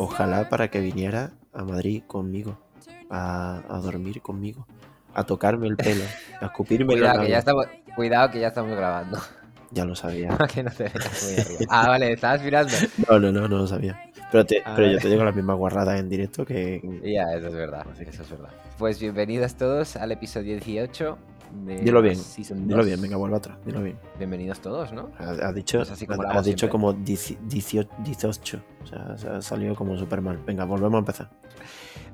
ojalá para que viniera a Madrid conmigo, a, a dormir conmigo, a tocarme el pelo, a escupirme Cuidado la que, ya estamos, cuidado que ya estamos grabando. Ya lo sabía. Que no te muy arriba. Ah, vale, estabas mirando. No, no, no, no lo sabía. Pero, te, Ah, pero yo te digo las mismas guarradas en directo que... Ya, eso es verdad, eso es verdad. Pues bienvenidos todos al episodio 18 de Dilo bien, Dilo 2. bien, venga, vuelve atrás, dilo bien. Bienvenidos todos, ¿no? Has dicho, Pues así como dicho siempre. como 18, 18. O sea, se ha salido como súper mal. Venga, volvemos a empezar.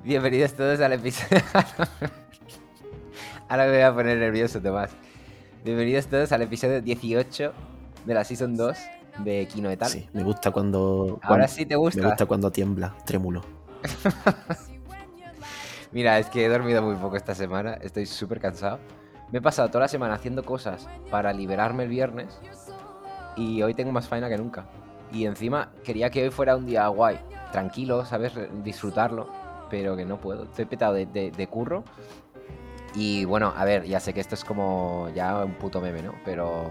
Bienvenidos todos al episodio... Ahora me voy a poner nervioso, Tomás. Bienvenidos todos al episodio 18 de la Season 2 de Kino et al. Sí, me gusta cuando... Ahora cuando- sí te gusta. Me gusta cuando tiembla, trémulo. Mira, es que he dormido muy poco esta semana, estoy súper cansado. Me he pasado toda la semana haciendo cosas para liberarme el viernes y hoy tengo más faena que nunca. Y encima quería que hoy fuera un día guay, tranquilo, ¿sabes? Disfrutarlo, pero que no puedo. Estoy petado de, de- de curro. Y bueno, a ver, ya sé que esto es como ya un puto meme, ¿no? Pero,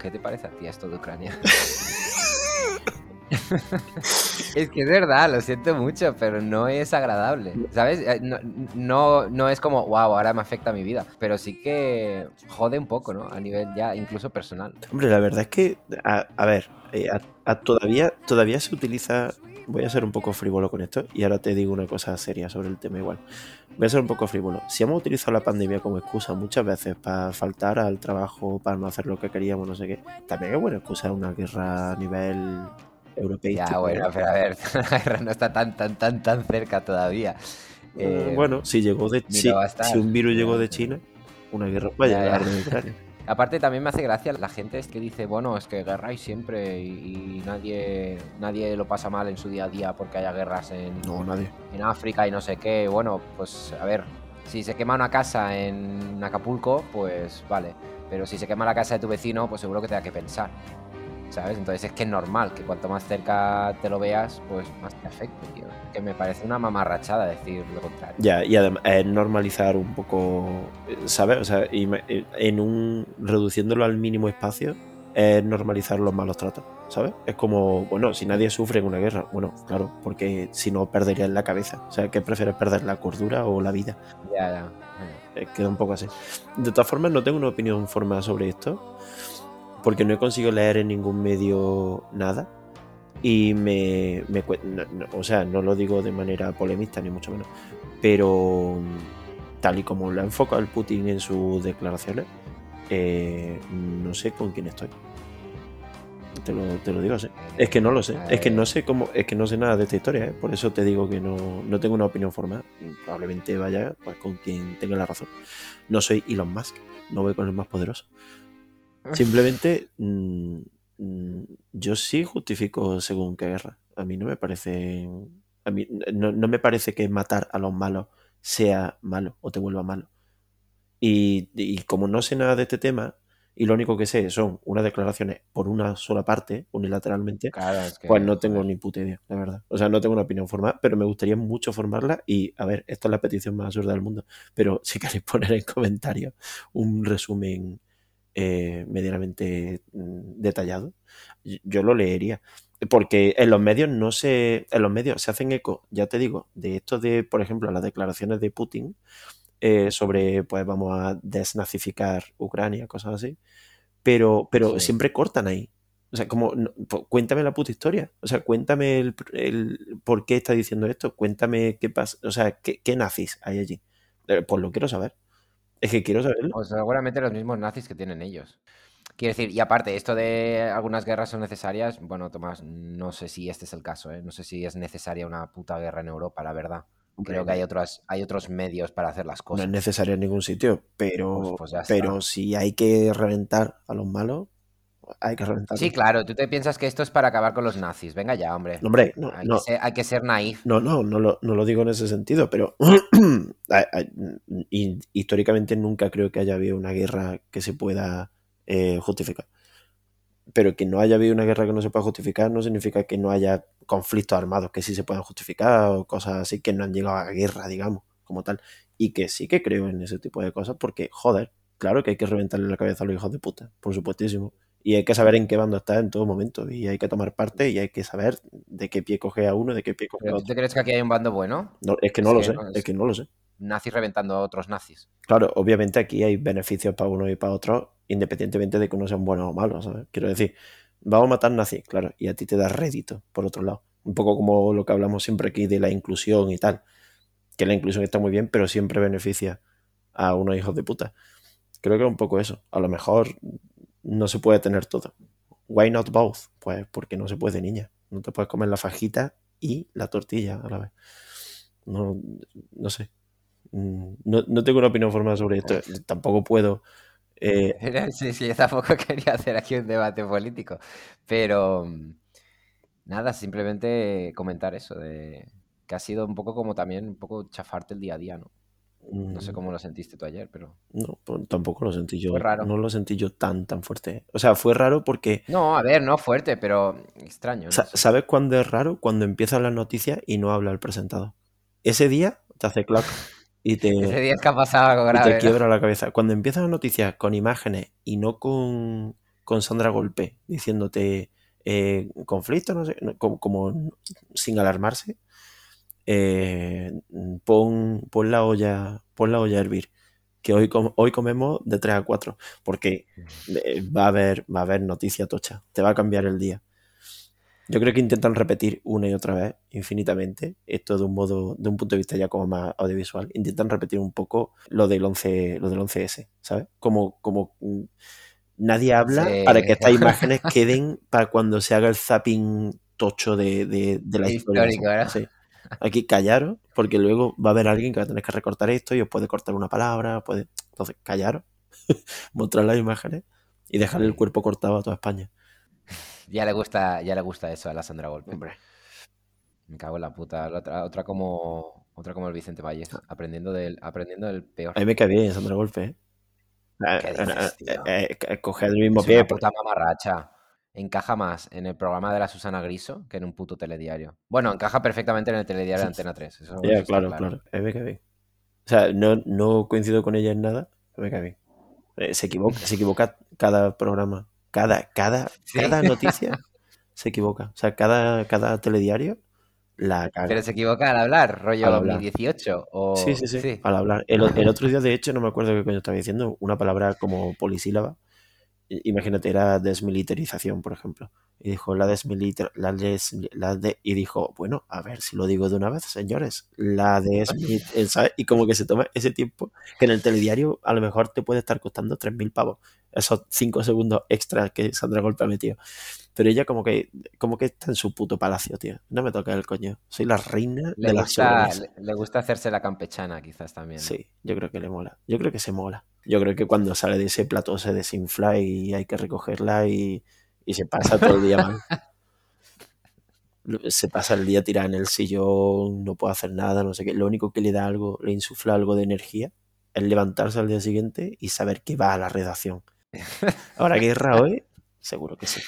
¿qué te parece a ti esto de Ucrania? Es que es verdad, lo siento mucho, pero no es agradable, ¿sabes? Eh, No, no, es como, wow, ahora me afecta mi vida, pero sí que jode un poco, ¿no? A nivel ya incluso personal. Hombre, la verdad es que, a, ver, eh, a- todavía, todavía se utiliza. Voy a ser un poco frívolo con esto y ahora te digo una cosa seria sobre el tema igual. Voy a ser un poco frívolo. Si hemos utilizado la pandemia como excusa muchas veces para faltar al trabajo, para no hacer lo que queríamos, no sé qué, también es buena excusa una guerra a nivel europeo. Ya, bueno, pero a ver, la guerra no está tan, tan, tan, tan cerca todavía. Eh, bueno, si llegó de si, si un virus llegó de China, una guerra puede llegar de Ucrania. Aparte también me hace gracia la gente es que dice, bueno, es que guerra hay siempre y, y nadie, nadie lo pasa mal en su día a día porque haya guerras en, No, nadie. en África y no sé qué. Bueno, pues a ver, si se quema una casa en Acapulco, pues vale. Pero si se quema la casa de tu vecino, pues seguro que te da que pensar. ¿Sabes? Entonces es que es normal que cuanto más cerca te lo veas, pues más te afecte, tío. Que me parece una mamarrachada decir lo contrario. Ya, y además es normalizar un poco, eh, ¿sabes? O sea, eh, en un reduciéndolo al mínimo espacio, es normalizar los malos tratos, ¿sabes? Es como, bueno, si nadie sufre en una guerra, bueno, claro, porque si no perderías la cabeza. O sea, ¿qué prefieres perder, la cordura o la vida? Ya, ya. Eh, queda un poco así. De todas formas, no tengo una opinión formada sobre esto, porque no he conseguido leer en ningún medio nada. Y me, me o sea, no lo digo de manera polemista, ni mucho menos. Pero mm, tal y como lo ha enfocado el Putin en sus declaraciones, eh, no sé con quién estoy. Te lo, te lo digo así. Es que no lo sé. Es que no sé cómo. Es que no sé nada de esta historia, ¿eh? Por eso te digo que no, no tengo una opinión formada. Probablemente vaya pues, con quien tenga la razón. No soy Elon Musk. No voy con el más poderoso. Simplemente. mm, mm, yo sí justifico según qué guerra. A mí no me parece. A mí no, no me parece que matar a los malos sea malo o te vuelva malo. Y, y como no sé nada de este tema, y lo único que sé son unas declaraciones por una sola parte, unilateralmente, Claro, es que. pues no tengo ni puta idea, la verdad. O sea, no tengo una opinión formada, pero me gustaría mucho formarla. Y a ver, esta es la petición más absurda del mundo. Pero si queréis poner en comentarios un resumen eh, medianamente mm, detallado, yo lo leería. Porque en los medios no se. En los medios se hacen eco, ya te digo, de esto de, por ejemplo, las declaraciones de Putin eh, sobre, pues vamos a desnazificar Ucrania, cosas así. Pero, pero Sí. siempre cortan ahí. O sea, como, no, pues, cuéntame la puta historia. O sea, cuéntame el, el por qué está diciendo esto. Cuéntame qué pasa. O sea, qué, qué nazis hay allí. Eh, Pues lo quiero saber. Es que quiero saberlo. O seguramente los mismos nazis que tienen ellos. Quiero decir, y aparte, esto de algunas guerras son necesarias, bueno, Tomás, no sé si este es el caso, ¿eh? No sé si es necesaria una puta guerra en Europa, la verdad. Creo que hay otras, hay otros medios para hacer las No cosas. es necesario en ningún sitio, pero, Pues- pues pero si hay que reventar a los malos, hay que reventar. Sí, claro, tú te piensas que esto es para acabar con los nazis. Venga ya, hombre. No, hombre, no, Hay, no, que, ser, hay que ser naif. no, no, no lo, no lo digo en ese sentido, pero históricamente nunca creo que haya habido una guerra que se pueda eh, justificar. Pero que no haya habido una guerra que no se pueda justificar no significa que no haya conflictos armados que sí se puedan justificar o cosas así que no han llegado a guerra, digamos, como tal. Y que sí que creo en ese tipo de cosas porque, joder, claro que hay que reventarle la cabeza a los hijos de puta, por supuestísimo. Y hay que saber en qué bando está en todo momento. Y hay que tomar parte y hay que saber de qué pie coge a uno, de qué pie coge a ¿Pero tú otro. te crees que aquí hay un bando bueno? No, es que no lo que sé, no, es es- que no lo sé. Nazis reventando a otros nazis. Claro, obviamente aquí hay beneficios para uno y para otro, independientemente de que uno sean buenos o malos, ¿sabes? Quiero decir, vamos a matar nazis, claro, y a ti te da rédito, por otro lado. Un poco como lo que hablamos siempre aquí de la inclusión y tal. Que la inclusión está muy bien, pero siempre beneficia a unos hijos de puta. Creo que es un poco eso. A lo mejor no se puede tener todo. Why not both? Pues porque no se puede, niña. No te puedes comer la fajita y la tortilla a la vez. No, no sé. Mm, No, no tengo una opinión formada sobre esto. Tampoco puedo. eh, Sí, sí, yo tampoco quería hacer aquí un debate político. Pero mm, nada, simplemente comentar eso, de que ha sido un poco como también un poco chafarte el día a día, ¿no? No sé mm, cómo lo sentiste tú ayer, pero. No, pues tampoco lo sentí yo. Fue raro. No lo sentí yo tan, tan fuerte. O sea, fue raro porque. No, a ver, no fuerte, pero extraño. no sa- sé. ¿Sabes cuándo es raro? Cuando empiezan las noticias y no habla el presentador. Ese día te hace clac y te, Ese día es que ha pasado algo y te grave. ¿no? quiebra la cabeza. Cuando empiezan las noticias con imágenes y no con, con Sandra Golpe diciéndote eh, conflicto, no sé, como, como sin alarmarse, eh, pon, pon la olla, pon la olla a hervir. Que hoy, com- hoy comemos de 3 a 4, porque eh, va a haber, va a haber noticia tocha, te va a cambiar el día. Yo creo que intentan repetir una y otra vez, infinitamente, esto de un modo, de un punto de vista ya como más audiovisual, intentan repetir un poco lo del 11, lo del 11S, ¿sabes? Como, como mm, nadie habla Sí. para que estas imágenes queden para cuando se haga el zapping tocho de, de, de la historia. Sí. Aquí callaros, porque luego va a haber alguien que va a tener que recortar esto y os puede cortar una palabra, puede... Entonces, callaros, mostrar las imágenes y dejarle el cuerpo cortado a toda España. Ya le gusta, ya le gusta eso a la Sandra Golpe. Hombre. Me cago en la puta. La otra, otra como otra como el Vicente Valles, aprendiendo del, aprendiendo del peor. A mí me cae bien Sandra Golpe, ¿eh? ¿Qué Eh, dices, eh, eh, eh, coge el mismo Es pie. una puta mamarracha. Encaja más en el programa de la Susana Griso que en un puto telediario. Bueno, encaja perfectamente en el telediario de Antena 3. Eso, está claro, claro. Bien. O sea, no, no coincido con ella en nada, bien. Eh, se equivoca, se equivoca cada programa. Cada, cada, Sí. cada noticia se equivoca. O sea, cada, cada telediario la caga. Pero se equivoca al hablar, rollo Al hablar. 2018 o... Sí, sí, sí, Al hablar. El, el otro día, de hecho, no me acuerdo qué coño estaba diciendo, una palabra como polisílaba. Imagínate, era desmilitarización, por ejemplo. Y dijo, la desmilitar... La des, la de, y dijo, bueno, a ver si lo digo de una vez, señores. La desmilitarización. Y como que se toma ese tiempo, que en el telediario a lo mejor te puede estar costando 3.000 pavos. Esos 5 segundos extras que Sandra Golpe ha metido. Pero ella como que, como que está en su puto palacio, tío. No me toca el coño. Soy la reina Le de la gusta, sobremesa. le, le gusta hacerse la campechana, quizás también. Sí, yo creo que le mola. Yo creo que se mola. Yo creo que cuando sale de ese plató se desinfla y hay que recogerla y, y se pasa todo el día mal. Se pasa el día tirada en el sillón, no puede hacer nada, no sé qué. Lo único que le da algo, le insufla algo de energía, es levantarse al día siguiente y saber que va a la redacción. Ahora guerra hoy, seguro que sí.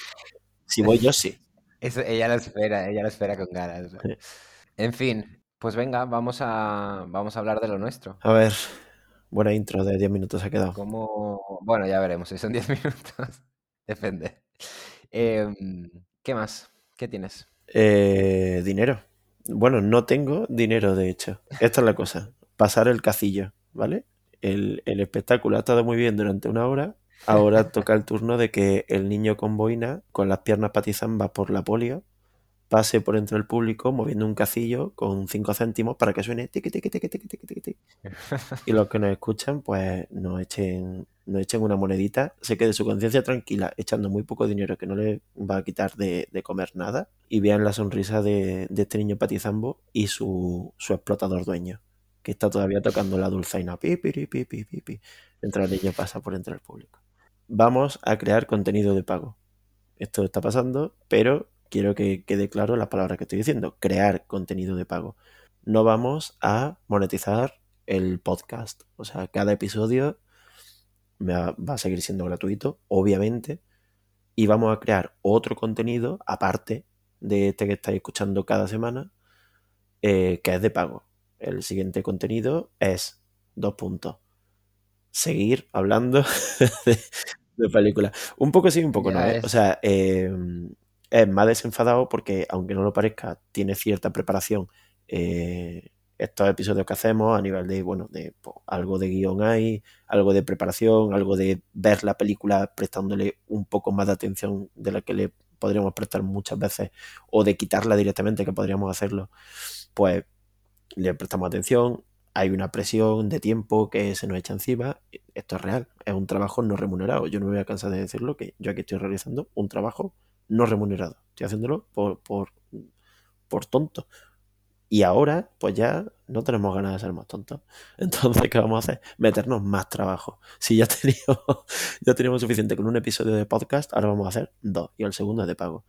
Si voy yo, sí. Eso, ella lo espera, ella lo espera con ganas. En fin, pues venga, vamos a, vamos a hablar de lo nuestro. A ver, buena intro de 10 minutos ha quedado. Como, bueno, ya veremos, si son 10 minutos, depende. Em, ¿qué más? ¿Qué tienes? Eh, dinero. Bueno, no tengo dinero, de hecho. Esta es la cosa. Pasar el cacillo, ¿vale? El, el espectáculo ha estado muy bien durante una hora. Ahora toca el turno de que el niño con boina, con las piernas patizambas por la polio, pase por entre el público moviendo un cacillo con 5 céntimos para que suene tiqui, tiqui, tiqui, tiqui, tiqui, tiqui. Y los que nos escuchan, pues nos echen, nos echen una monedita, se quede su conciencia tranquila, echando muy poco dinero que no le va a quitar de, de comer nada, y vean la sonrisa de, de este niño patizambo y su, su explotador dueño, que está todavía tocando la dulzaina, pi, pi, pi, pi, pi, pi, pi, mientras el niño pasa por entre el público. Vamos a crear contenido de pago. Esto está pasando, pero quiero que quede claro la palabra que estoy diciendo, crear contenido de pago. No vamos a monetizar el podcast. O sea, cada episodio va a seguir siendo gratuito, obviamente, y vamos a crear otro contenido aparte de este que estáis escuchando cada semana, eh, que es de pago. El siguiente contenido es dos puntos. Seguir hablando de, de película. Un poco sí, un poco Ya no. ¿eh? es. O sea, eh, es más desenfadado porque, aunque no lo parezca, tiene cierta preparación. eh, estos episodios que hacemos a nivel de, bueno, de pues, algo de guion hay, algo de preparación, algo de ver la película prestándole un poco más de atención de la que le podríamos prestar muchas veces o de quitarla directamente, que podríamos hacerlo, pues le prestamos atención, hay una presión de tiempo que se nos echa encima. Esto es real, es un trabajo no remunerado. Yo no me voy a cansar de decirlo, que yo aquí estoy realizando un trabajo no remunerado. Estoy haciéndolo por, por, por tonto. Y ahora, pues ya no tenemos ganas de ser más tontos. Entonces, ¿qué vamos a hacer? Meternos más trabajo. Si ya teníamos, ya teníamos suficiente con un episodio de podcast, ahora vamos a hacer dos. Y el segundo es de pago.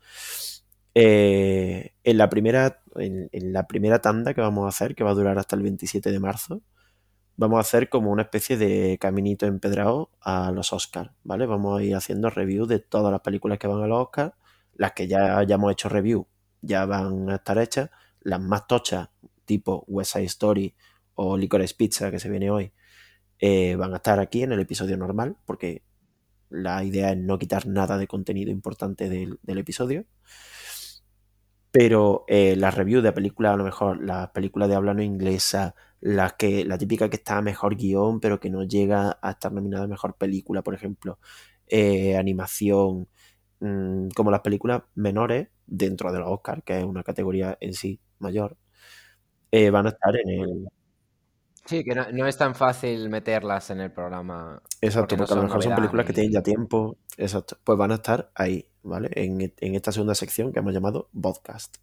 Eh, en, la primera, en, la primera tanda que vamos a hacer, que va a durar hasta el 27 de marzo, vamos a hacer como una especie de caminito empedrado a los Oscars, ¿vale? Vamos a ir haciendo review de todas las películas que van a los Oscars, las que ya hayamos hecho review ya van a estar hechas, las más tochas, tipo West Side Story o Licorice Pizza, que se viene hoy, eh, van a estar aquí en el episodio normal, porque la idea es no quitar nada de contenido importante del, del episodio pero eh, las reviews de películas, a lo mejor las películas de habla no inglesa, la, que, la típica que está a mejor guion, pero que no llega a estar nominada mejor película, por ejemplo, eh, animación, mmm, como las películas menores dentro de los Oscars, que es una categoría en sí mayor, eh, van a estar en el. Sí, que no, no, es tan fácil meterlas en el programa. Exacto, porque, a lo mejor son películas ni... que tienen ya tiempo. Exacto, pues van a estar ahí, ¿vale? En, en, esta segunda sección que hemos llamado podcast,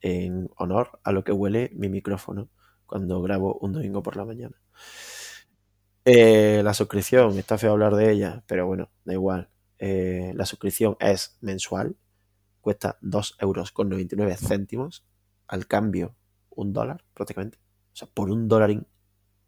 en honor a lo que huele mi micrófono cuando grabo un domingo por la mañana. Eh, la suscripción, está feo hablar de ella, pero bueno, da igual. Eh, la suscripción es mensual, cuesta 2 euros con 99 céntimos, al cambio un dólar prácticamente. O sea, por un dólarín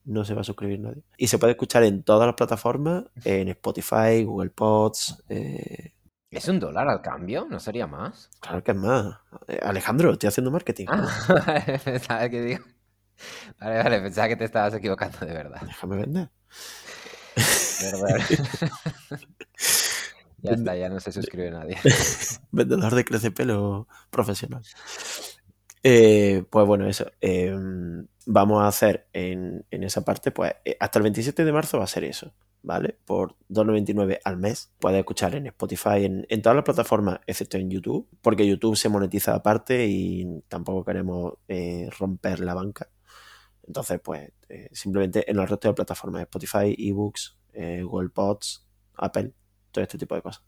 no se va a suscribir nadie. Y se puede escuchar en todas las plataformas, en Spotify, Google Pods. Eh... ¿Es un dólar al cambio? ¿No sería más? Claro que es más. Eh, Alejandro, estoy haciendo marketing. Ah, pensaba que digo. Vale, vale, pensaba que te estabas equivocando de verdad. Déjame vender. Verdad. ya está, ya no se suscribe nadie. Vendedor de crece pelo profesional. Eh, pues bueno, eso. Eh, vamos a hacer en, en, esa parte, pues hasta el 27 de marzo va a ser eso, ¿vale? Por 2,99 al mes. Puedes escuchar en Spotify, en, en, todas las plataformas, excepto en YouTube, porque YouTube se monetiza aparte y tampoco queremos eh, romper la banca. Entonces, pues eh, simplemente en el resto de plataformas, Spotify, eBooks, eh, Google Pods, Apple, todo este tipo de cosas.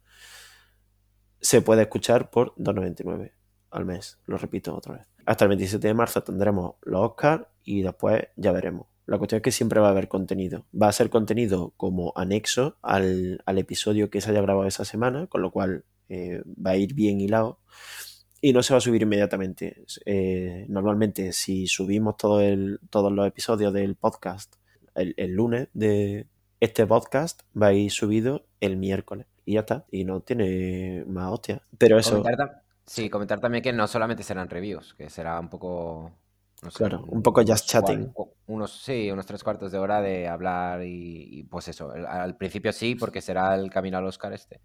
Se puede escuchar por 2,99 al mes, lo repito otra vez. Hasta el 27 de marzo tendremos los Oscars y después ya veremos. La cuestión es que siempre va a haber contenido. Va a ser contenido como anexo al, al episodio que se haya grabado esa semana, con lo cual eh, va a ir bien hilado y no se va a subir inmediatamente. Eh, normalmente, si subimos todo el, todos los episodios del podcast el, el, lunes de este podcast, va a ir subido el miércoles. Y ya está. Y no tiene más hostia. Pero eso. Comentar, sí, comentar también que no solamente serán reviews, que será un poco. No sé, claro, un poco just chatting. Unos, sí, unos tres cuartos de hora de hablar y, y pues eso. Al principio sí, porque será el camino al Oscar este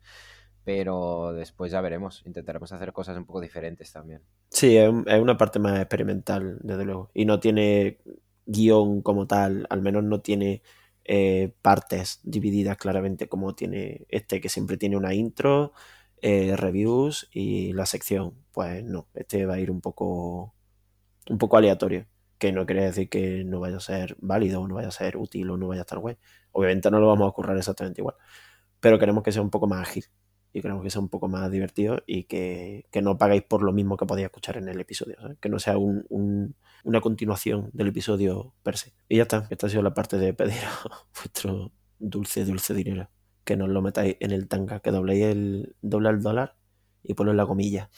pero después ya veremos. Intentaremos hacer cosas un poco diferentes también. Sí, es, es una parte más experimental, desde luego. Y no tiene guion como tal, al menos no tiene eh, partes divididas claramente como tiene este, que siempre tiene una intro, eh, reviews y la sección. Pues no, este va a ir un poco, un poco aleatorio. Que no quiere decir que no vaya a ser válido, o no vaya a ser útil o no vaya a estar guay. Obviamente no lo vamos a ocurrir exactamente igual. Pero queremos que sea un poco más ágil y queremos que sea un poco más divertido y que, que no pagáis por lo mismo que podéis escuchar en el episodio, que no sea un, un, una continuación del episodio per se. Y ya está, esta ha sido la parte de pedir vuestro dulce, dulce dinero, que nos lo metáis en el tanga, que dobléis el, doble el dólar y ponlo en la comilla.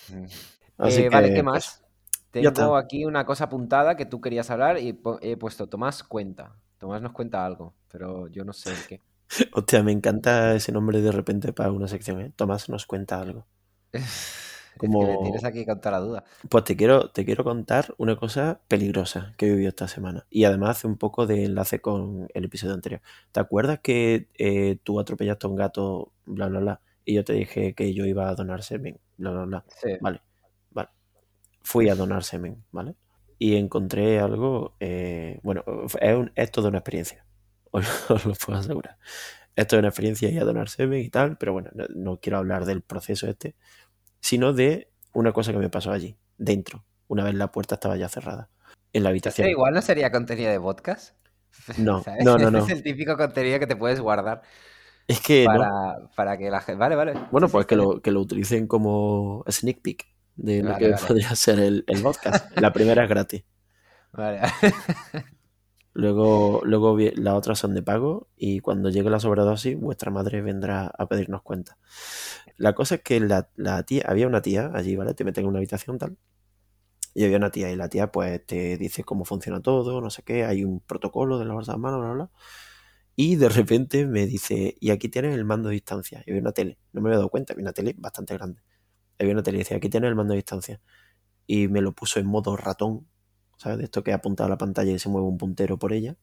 Así eh, que, vale, ¿qué más? Pues, Tengo aquí una cosa apuntada que tú querías hablar y he puesto Tomás cuenta. Tomás nos cuenta algo, pero yo no sé el qué. Hostia, me encanta ese nombre de repente para una sección, ¿eh? Tomás nos cuenta algo. Como... Es que me tienes aquí con toda la duda. Pues te quiero, te quiero contar una cosa peligrosa que he vivido esta semana. Y además hace un poco de enlace con el episodio anterior. ¿Te acuerdas que eh, tú atropellaste a un gato, bla, bla, bla? Y yo te dije que yo iba a donar semen, bla, bla, bla. Sí. Vale, vale. Fui a donar semen, ¿vale? Y encontré algo, eh, bueno, es, un, es toda una experiencia, os, os, lo puedo asegurar. Esto es una experiencia y a donar semen y tal, pero bueno, no, no, quiero hablar del proceso este, sino de una cosa que me pasó allí, dentro, una vez la puerta estaba ya cerrada, en la habitación. ¿Este igual no sería contenido de podcast? No, no, no, no. es el típico contenido que te puedes guardar. Es que para, no. para que la gente. Vale, vale. Bueno, pues que lo, que lo utilicen como sneak peek de lo que vale. podría ser el, el podcast. La primera es gratis. Vale. Luego, luego las otras son de pago y cuando llegue la sobredosis, vuestra madre vendrá a pedirnos cuenta. La cosa es que la, tía, había una tía allí, ¿vale? Te meten en una habitación tal. Y había una tía y la tía pues te dice cómo funciona todo, no sé qué, hay un protocolo de lavarse las manos, bla, bla, bla. Y de repente me dice, y aquí tienes el mando de distancia. Y había una tele, no me había dado cuenta, había una tele bastante grande. Había una tele y dice, aquí tienes el mando de distancia. Y me lo puso en modo ratón, ¿sabes? De esto que apunta a la pantalla y se mueve un puntero por ella.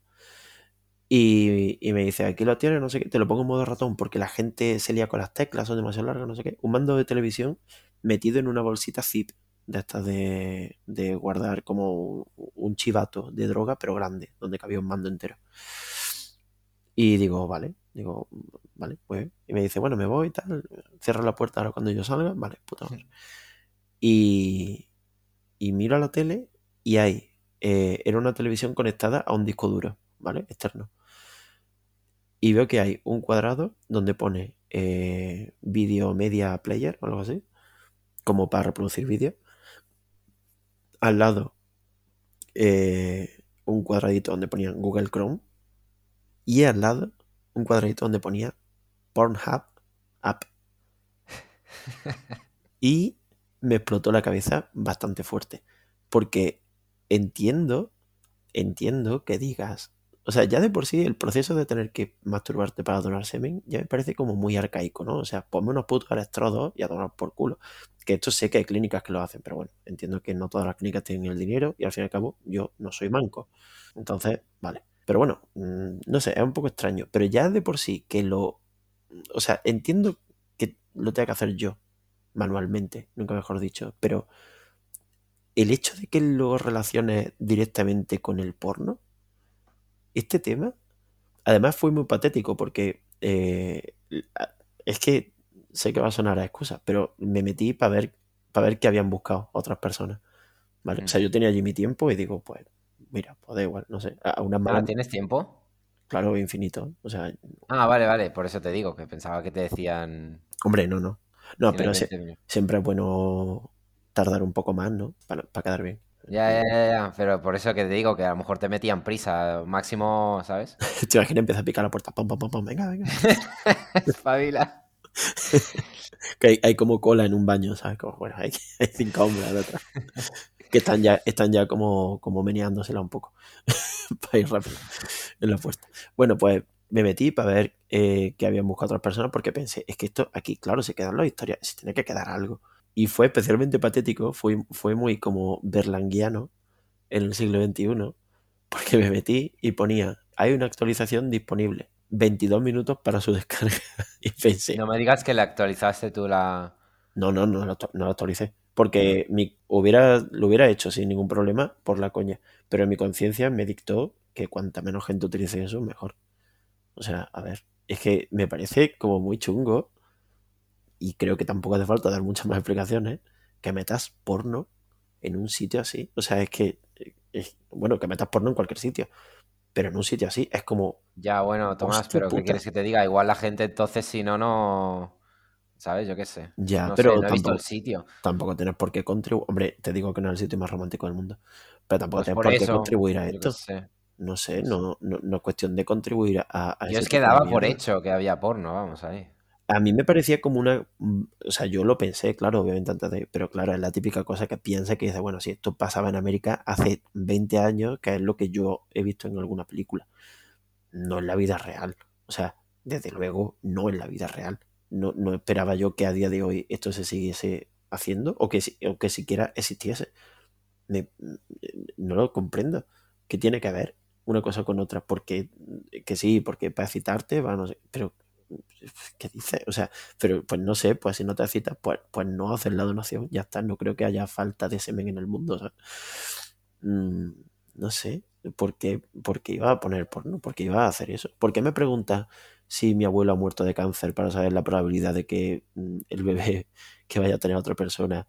Y, y me dice, aquí lo tienes, no sé qué, te lo pongo en modo ratón porque la gente se lía con las teclas, son demasiado largas, no sé qué. Un mando de televisión metido en una bolsita zip de estas de, guardar como un chivato de droga, pero grande, donde cabía un mando entero. Y digo, vale, digo, vale, pues. Y me dice, bueno, me voy, tal, cierra la puerta ahora cuando yo salga, vale, puta madre. Y, y miro a la tele y hay, eh, era una televisión conectada a un disco duro, ¿vale? Externo. Y veo que hay un cuadrado donde pone eh, Video Media Player o algo así, como para reproducir vídeo. Al lado, eh, un cuadradito donde ponía Google Chrome. Y al lado, un cuadradito donde ponía Pornhub App. Y me explotó la cabeza bastante fuerte. Porque entiendo, entiendo que digas. O sea, ya de por sí el proceso de tener que masturbarte para donar semen ya me parece como muy arcaico, ¿no? O sea, ponme unos putos electrodos y a donar por culo. Que esto sé que hay clínicas que lo hacen, pero bueno, entiendo que no todas las clínicas tienen el dinero y al fin y al cabo yo no soy manco. Entonces, vale. Pero bueno, mm, no sé, es un poco extraño. Pero ya de por sí que lo... O sea, entiendo que lo tenga que hacer yo manualmente, nunca mejor dicho, pero el hecho de que lo relaciones directamente con el porno, este tema, además fue muy patético porque eh, es que sé que va a sonar a excusa, pero me metí para ver, para ver qué habían buscado otras personas. ¿vale? Mm. O sea, yo tenía allí mi tiempo y digo, pues, mira, pues da igual, no sé, a a unas malas, ¿tienes tiempo? claro, infinito. O sea, Ah, vale, vale. Por eso te digo, que pensaba que te decían. hombre, no, no. No, pero tienes se- 20 minutos. siempre es bueno tardar un poco más, ¿no? Para, para quedar bien. Ya, ya, ya, ya, pero por eso que te digo que a lo mejor te metían prisa, máximo, ¿sabes? Te imaginas, empieza a picar la puerta, pam, pam, pam, pam, venga, venga. Espabila. Que hay, hay como cola en un baño, ¿sabes? Como, bueno, hay, hay cinco hombres detrás. Que están ya, están ya como, como meneándosela un poco. para ir rápido en la puerta. Bueno, pues me metí para ver eh, que habían buscado otras personas porque pensé, es que esto aquí, claro, se quedan las historias, se tiene que quedar algo. Y fue especialmente patético, fue, fue muy como berlanguiano en el siglo XXI, porque me metí y ponía, hay una actualización disponible, 22 minutos para su descarga. Y pensé, No me digas que le actualizaste tú la. no, no, no no lo actualicé. Porque mi, hubiera, lo hubiera hecho sin ningún problema por la coña. Pero mi conciencia me dictó que cuanta menos gente utilice eso, mejor. O sea, a ver, es que me parece como muy chungo. Y creo que tampoco hace falta dar muchas más explicaciones. Que metas porno en un sitio así. O sea, es que. es- bueno, que metas porno en cualquier sitio. Pero en un sitio así es como. Ya, bueno, Tomás, pero ¿qué quieres que te diga? Igual la gente entonces, si no, no. ¿Sabes? Yo qué sé. Ya, No pero sé, no he visto tampoco, el sitio. tampoco tienes por qué contribuir. Hombre, te digo que no es el sitio más romántico del mundo. Pero tampoco Pues tienes por por qué eso, contribuir a esto. sé. No sé, no, no, no es cuestión de contribuir a, a Yo ese es que daba por hecho que había porno, vamos ahí. A mí me parecía como una. mm, O sea, yo lo pensé, claro, obviamente antes de. Pero claro, es la típica cosa que piensa que dice, bueno, si esto pasaba en América hace 20 años, que es lo que yo he visto en alguna película. No en la vida real. O sea, desde luego, no en la vida real. No, no esperaba yo que a día de hoy esto se siguiese haciendo o que, o que siquiera existiese. no lo comprendo. ¿Qué tiene que ver una cosa con otra? Porque, que sí, porque para citarte, va, no sé, pero ¿qué dice? O sea, pero pues no sé, pues si no te citas, pues, pues no haces la donación, ya está, no creo que haya falta de semen en el mundo, mm, no sé, ¿por qué, iba a poner porno? ¿Por qué iba a hacer eso? ¿Por qué me pregunta si mi abuelo ha muerto de cáncer para saber la probabilidad de que mm, el bebé que vaya a tener otra persona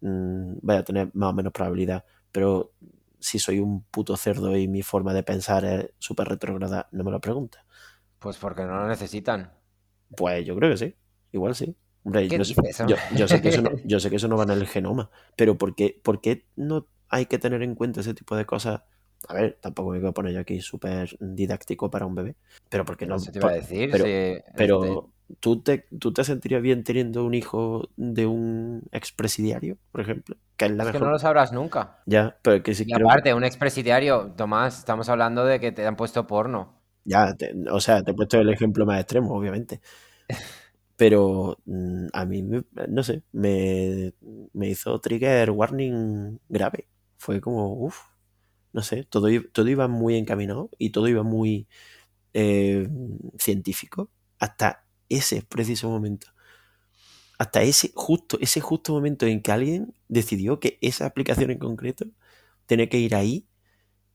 mm, vaya a tener más o menos probabilidad? Pero si soy un puto cerdo y mi forma de pensar es súper retrógrada, no me lo pregunta. Pues porque no lo necesitan. Pues yo creo que sí, igual sí. Hombre, yo, yo, sé que eso no, yo sé que eso no va en el genoma, pero ¿por qué, ¿por qué no hay que tener en cuenta ese tipo de cosas a ver, tampoco me voy a poner yo aquí súper didáctico para un bebé. Pero porque no. te iba a decir. Pero, pero este ¿tú, te, ¿tú te sentirías bien teniendo un hijo de un expresidiario, por ejemplo? Que es, la que no lo sabrás nunca. Ya, pero que si y aparte, un expresidiario, Tomás, estamos hablando de que te han puesto porno. Ya, o sea, te he puesto el ejemplo más extremo, obviamente. Pero mm, a mí, no sé, me, me hizo trigger warning grave. Fue como, uff, no sé, todo, todo iba muy encaminado y todo iba muy eh, científico hasta ese preciso momento. Hasta ese justo, ese justo momento en que alguien decidió que esa aplicación en concreto tenía que ir ahí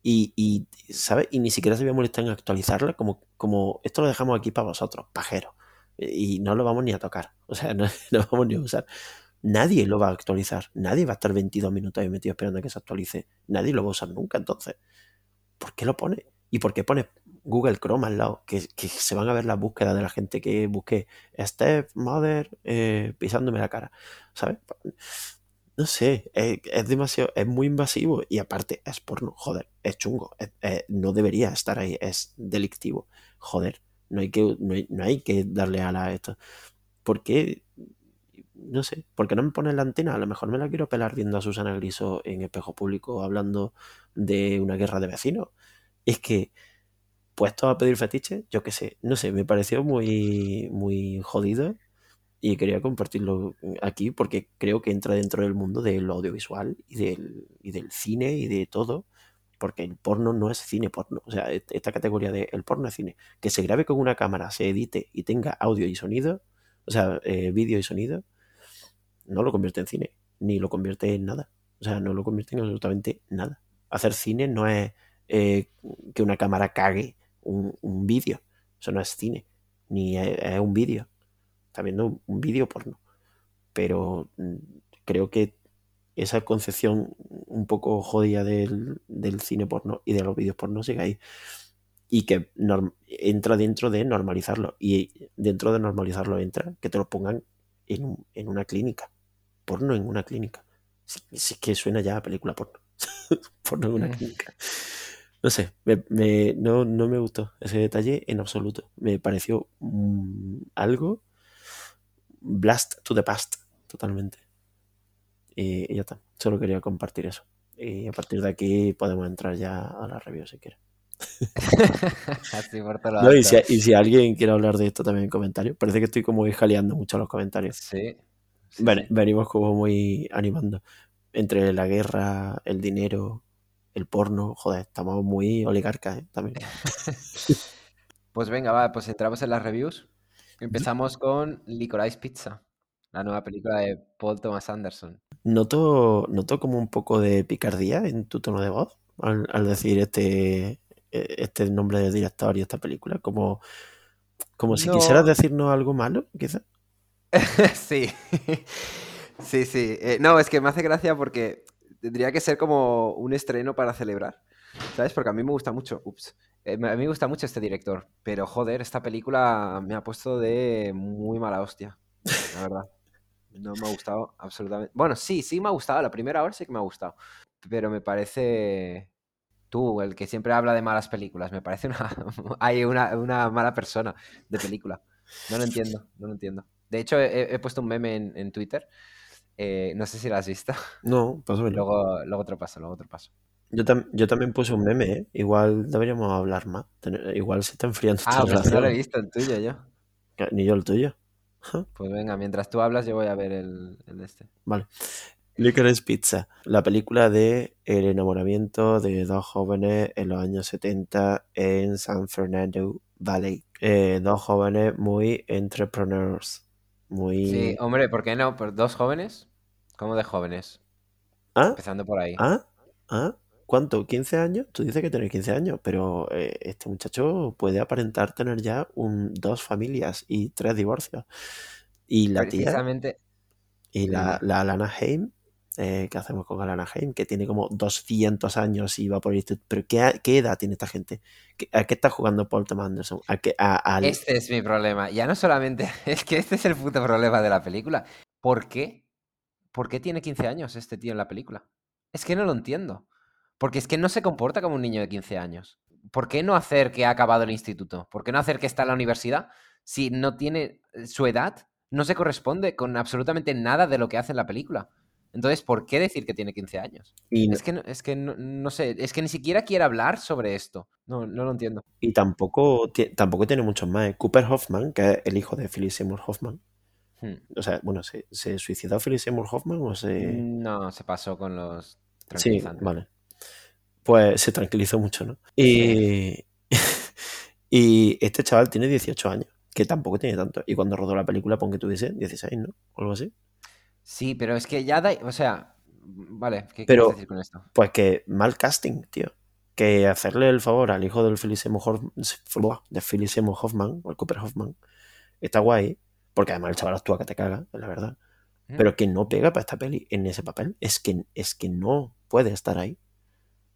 y, y ¿sabes? Y ni siquiera se había molestado en actualizarla como, como esto lo dejamos aquí para vosotros, pajeros. Y no lo vamos ni a tocar. O sea, no, no vamos ni a usar. Nadie lo va a actualizar. Nadie va a estar 22 minutos ahí metido esperando a que se actualice. Nadie lo va a usar nunca. Entonces, ¿por qué lo pone? ¿Y por qué pone Google Chrome al lado? Que, se van a ver las búsquedas de la gente que busque Step Mother eh, pisándome la cara. ¿Sabes? No sé, es, demasiado, es muy invasivo y aparte es porno, joder, es chungo, no debería estar ahí, es delictivo, joder, no hay que, no hay, que darle a esto. ¿Por qué no sé, ¿por qué no me pones la antena? A lo mejor me la quiero pelar viendo a Susana Griso en espejo público hablando de una guerra de vecinos. Es que, puesto a pedir fetiche, yo qué sé, no sé, me pareció muy, muy jodido y quería compartirlo aquí porque creo que entra dentro del mundo del audiovisual y del, y del cine y de todo. Porque el porno no es cine porno. O sea, esta categoría de el porno es cine. Que se grabe con una cámara, se edite y tenga audio y sonido, o sea, eh, vídeo y sonido, no lo convierte en cine, ni lo convierte en nada. O sea, no lo convierte en absolutamente nada. Hacer cine no es eh, que una cámara cague un, vídeo. Eso no es cine, ni es, un vídeo. Está viendo un, vídeo porno. Pero mm, creo que esa concepción un poco jodida del, cine porno y de los vídeos porno sigue ahí. Y que entra dentro de normalizarlo. Y dentro de normalizarlo entra que te lo pongan en una clínica porno en una clínica. Si, es que suena ya a película porno. porno en una mm. clínica. No sé, no, me gustó ese detalle en absoluto. Me pareció mm, algo blast to the past, totalmente. Y, ya está, solo quería compartir eso. Y a partir de aquí podemos entrar ya a la review si quieres. y, si, y, si, alguien quiere hablar de esto también en comentarios, parece que estoy como jaleando mucho los comentarios. Sí, venimos como muy animando. Entre la guerra, el dinero, el porno, joder, estamos muy oligarcas ¿eh? también. pues venga, va, pues entramos en las reviews. Empezamos con Licorice Pizza, la nueva película de Paul Thomas Anderson. Noto, noto como un poco de picardía en tu tono de voz al, decir este, e, este nombre del director y esta película, como, como si quisieras decirnos algo malo, quizás. sí, sí, sí. Eh, no, es que me hace gracia porque tendría que ser como un estreno para celebrar. ¿Sabes? Porque a mí me gusta mucho. Ups. Eh, a mí me gusta mucho este director. Pero joder, esta película me ha puesto de muy mala hostia. La verdad. No me ha gustado absolutamente. Bueno, sí, sí me ha gustado. La primera hora sí que me ha gustado. Pero me parece. Tú, el que siempre habla de malas películas, me parece una. Hay una, una mala persona de película. No lo entiendo, no lo entiendo. De hecho, he, puesto un meme en, Twitter. Eh, no sé si lo has visto. No, pásamelo. Luego, luego otro paso, luego otro paso. Yo, yo también puse un meme, ¿eh? Igual deberíamos hablar más. igual se está enfriando Ah, pues no lo he visto el tuyo yo. Ni yo el tuyo. Pues venga, mientras tú hablas, yo voy a ver el, el de este. Vale. Licorice Pizza, la película de el enamoramiento de dos jóvenes en los años 70 en San Fernando Valley. Eh, dos jóvenes muy entrepreneurs. Muy... Sí, hombre, ¿por qué no? ¿Por dos jóvenes? ¿Cómo de jóvenes? ¿Ah? Empezando por ahí. ¿Ah? ¿Ah? ¿Cuánto? ¿15 años? Tú dices que tienes 15 años, pero eh, este muchacho puede aparentar tener ya un, dos familias y tres divorcios. Y la tía Precisamente. y la, la Alana Haim, eh, ¿qué hacemos con Alana Haim? Que tiene como 200 años y va por el instituto. ¿Pero qué, qué edad tiene esta gente? ¿Qué- ¿A qué está jugando Paul Thomas Anderson? ¿A qué, a- al- Este es mi problema. Ya no solamente. Es que este es el puto problema de la película. ¿Por qué? ¿Por qué tiene 15 años este tío en la película? Es que no lo entiendo. Porque es que no se comporta como un niño de 15 años. ¿Por qué no hacer que ha acabado el instituto? ¿Por qué no hacer que está en la universidad? Si no tiene eh, su edad, no se corresponde con absolutamente nada de lo que hace en la película. Entonces, ¿por qué decir que tiene 15 años? y, Es que, no, es que no, no sé, es que ni siquiera quiere hablar sobre esto. No, no lo entiendo. y tampoco, tampoco tiene muchos más. ¿eh? Cooper Hoffman, que es el hijo de Philip Seymour Hoffman. Hmm. O sea, bueno, ¿se, se suicidó Philip Seymour Hoffman o se...? No, se pasó con los Sí, vale. Pues se tranquilizó mucho, ¿no? Y, y este chaval tiene 18 años, que tampoco tiene tanto. Y cuando rodó la película, pon que tuviese 16, ¿no? O algo así. Sí, pero es que ya da. O sea, vale, ¿qué Pero- quieres decir con esto? Pues que mal casting, tío. Que hacerle el favor al hijo del Philip Seymour Hoffman, de Philip Seymour Hoffman, o el Cooper Hoffman, está guay, porque además el chaval actúa que te caga, la verdad. Mm. Pero que no pega para esta peli en ese papel. Es que, es que no puede estar ahí.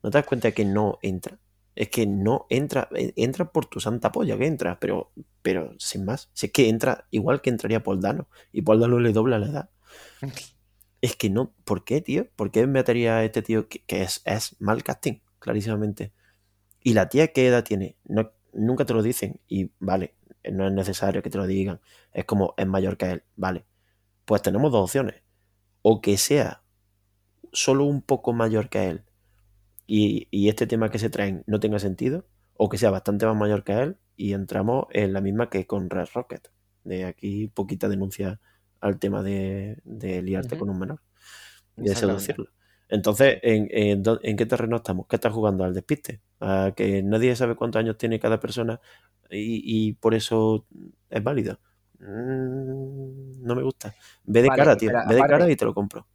¿No te das cuenta de que no entra? Es que no entra, entra por tu santa polla que entra, pero, pero sin más. Si es que entra igual que entraría Paul Dano, y Paul Dano le dobla la edad. Es que no, ¿por qué, tío? ¿Por qué metería a este tío que, que es, es mal casting, clarísimamente? Y la tía, ¿qué edad tiene? No, nunca te lo dicen, y vale, no es necesario que te lo digan. Es como, es mayor que él, vale. Pues tenemos dos opciones. O que sea solo un poco mayor que él, y, y este tema que se traen no tenga sentido, o que sea bastante más mayor que él, y entramos en la misma que con Red Rocket. De aquí, poquita denuncia al tema de, de liarte con un menor y de seducirlo. Entonces, ¿en, en, en qué terreno estamos? ¿Qué estás jugando? ¿Al despiste? ¿A que nadie sabe cuántos años tiene cada persona y, y por eso es válido? Mm, no me gusta. Ve de Vale, cara, tío. Ve de cara y te lo compro.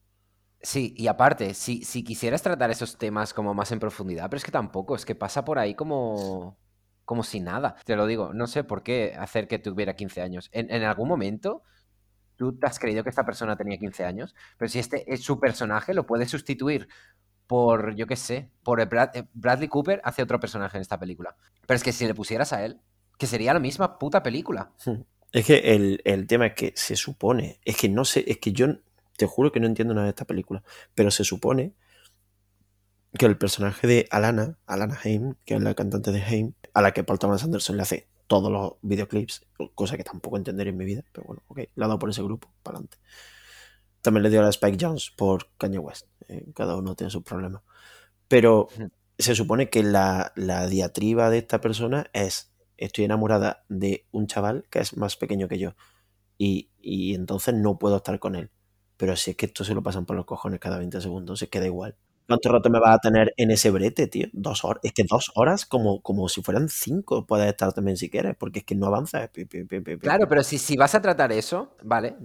Sí, y aparte, si, si quisieras tratar esos temas como más en profundidad, pero es que tampoco, es que pasa por ahí como, como si nada. Te lo digo, no sé por qué hacer que tuviera 15 años. En, en algún momento, tú te has creído que esta persona tenía 15 años, pero si este es su personaje, lo puedes sustituir por, yo qué sé, por Brad- eh, Bradley Cooper hace otro personaje en esta película. Pero es que si le pusieras a él, que sería la misma puta película. Es que el, el tema es que se supone, es que no sé, es que yo te juro que no entiendo nada de esta película, pero se supone que el personaje de Alana, Alana Haim, que es la cantante de Haim, a la que Paul Thomas Anderson le hace todos los videoclips, cosa que tampoco entenderé en mi vida, pero bueno, ok, la ha dado por ese grupo, para adelante. También le dio a la Spike Jones por Kanye West, eh, cada uno tiene sus problemas. Pero se supone que la, la diatriba de esta persona es, estoy enamorada de un chaval que es más pequeño que yo y, y entonces no puedo estar con él. Pero si es que esto se lo pasan por los cojones cada 20 segundos, es que da igual. ¿Cuánto rato me vas a tener en ese brete, tío? Dos horas. Es que dos horas como, como si fueran cinco puedes estar también si quieres, porque es que no avanzas. Claro, pero si, si vas a tratar eso, vale,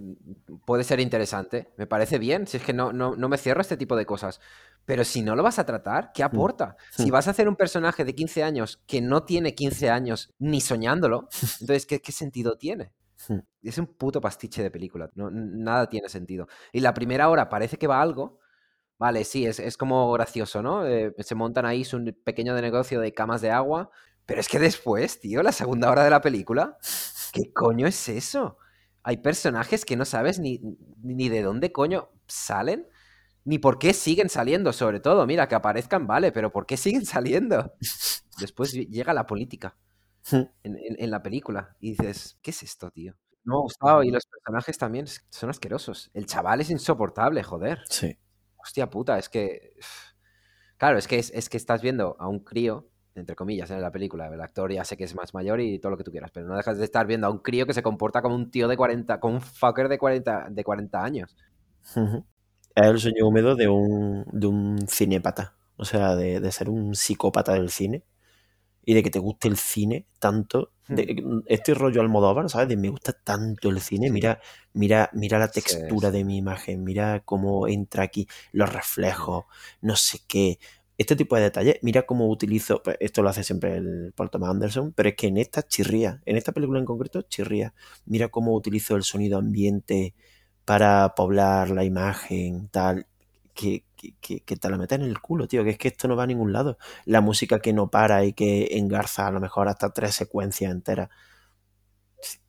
puede ser interesante, me parece bien, si es que no, no, no me cierro a este tipo de cosas. Pero si no lo vas a tratar, ¿qué aporta? Si Hmm. vas a hacer un personaje de 15 años que no tiene 15 años ni soñándolo, entonces, ¿qué, qué sentido tiene? Hmm. Es un puto pastiche de película, no, nada tiene sentido. Y la primera hora parece que va algo, vale, sí, es, es como gracioso, ¿no? Eh, se montan ahí su pequeño de negocio de camas de agua, pero es que después, tío, la segunda hora de la película, ¿qué coño es eso? Hay personajes que no sabes ni, ni de dónde coño salen, ni por qué siguen saliendo, sobre todo. Mira, que aparezcan, vale, pero ¿por qué siguen saliendo? Después llega la política. En, en- en la película y dices, ¿qué es esto, tío? No me ha gustado y los personajes también son asquerosos. El chaval es insoportable, joder. Sí. Hostia puta, es que... Claro, es que, es, es que estás viendo a un crío entre comillas, en la película. El actor ya sé que es más mayor y todo lo que tú quieras, pero no dejas de estar viendo a un crío que se comporta como un tío de 40, como un fucker de 40, de 40 años. Es el sueño húmedo de un, de un cinépata, o sea, de, de ser un psicópata del cine y de que te guste el cine tanto. De, este rollo Almodóvar, ¿sabes? De me gusta tanto el cine. Sí. Mira, mira, mira la Sí, textura sí. de mi imagen, mira cómo entra aquí, los reflejos, no sé qué. Este tipo de detalles, mira cómo utilizo. Pues esto lo hace siempre el Paul Thomas Anderson, pero es que en esta chirría, en esta película en concreto, chirría. Mira cómo utilizo el sonido ambiente para poblar la imagen, tal. Que, que, te la metas en el culo, tío, que es que esto no va a ningún lado la música que no para y que engarza a lo mejor hasta tres secuencias enteras.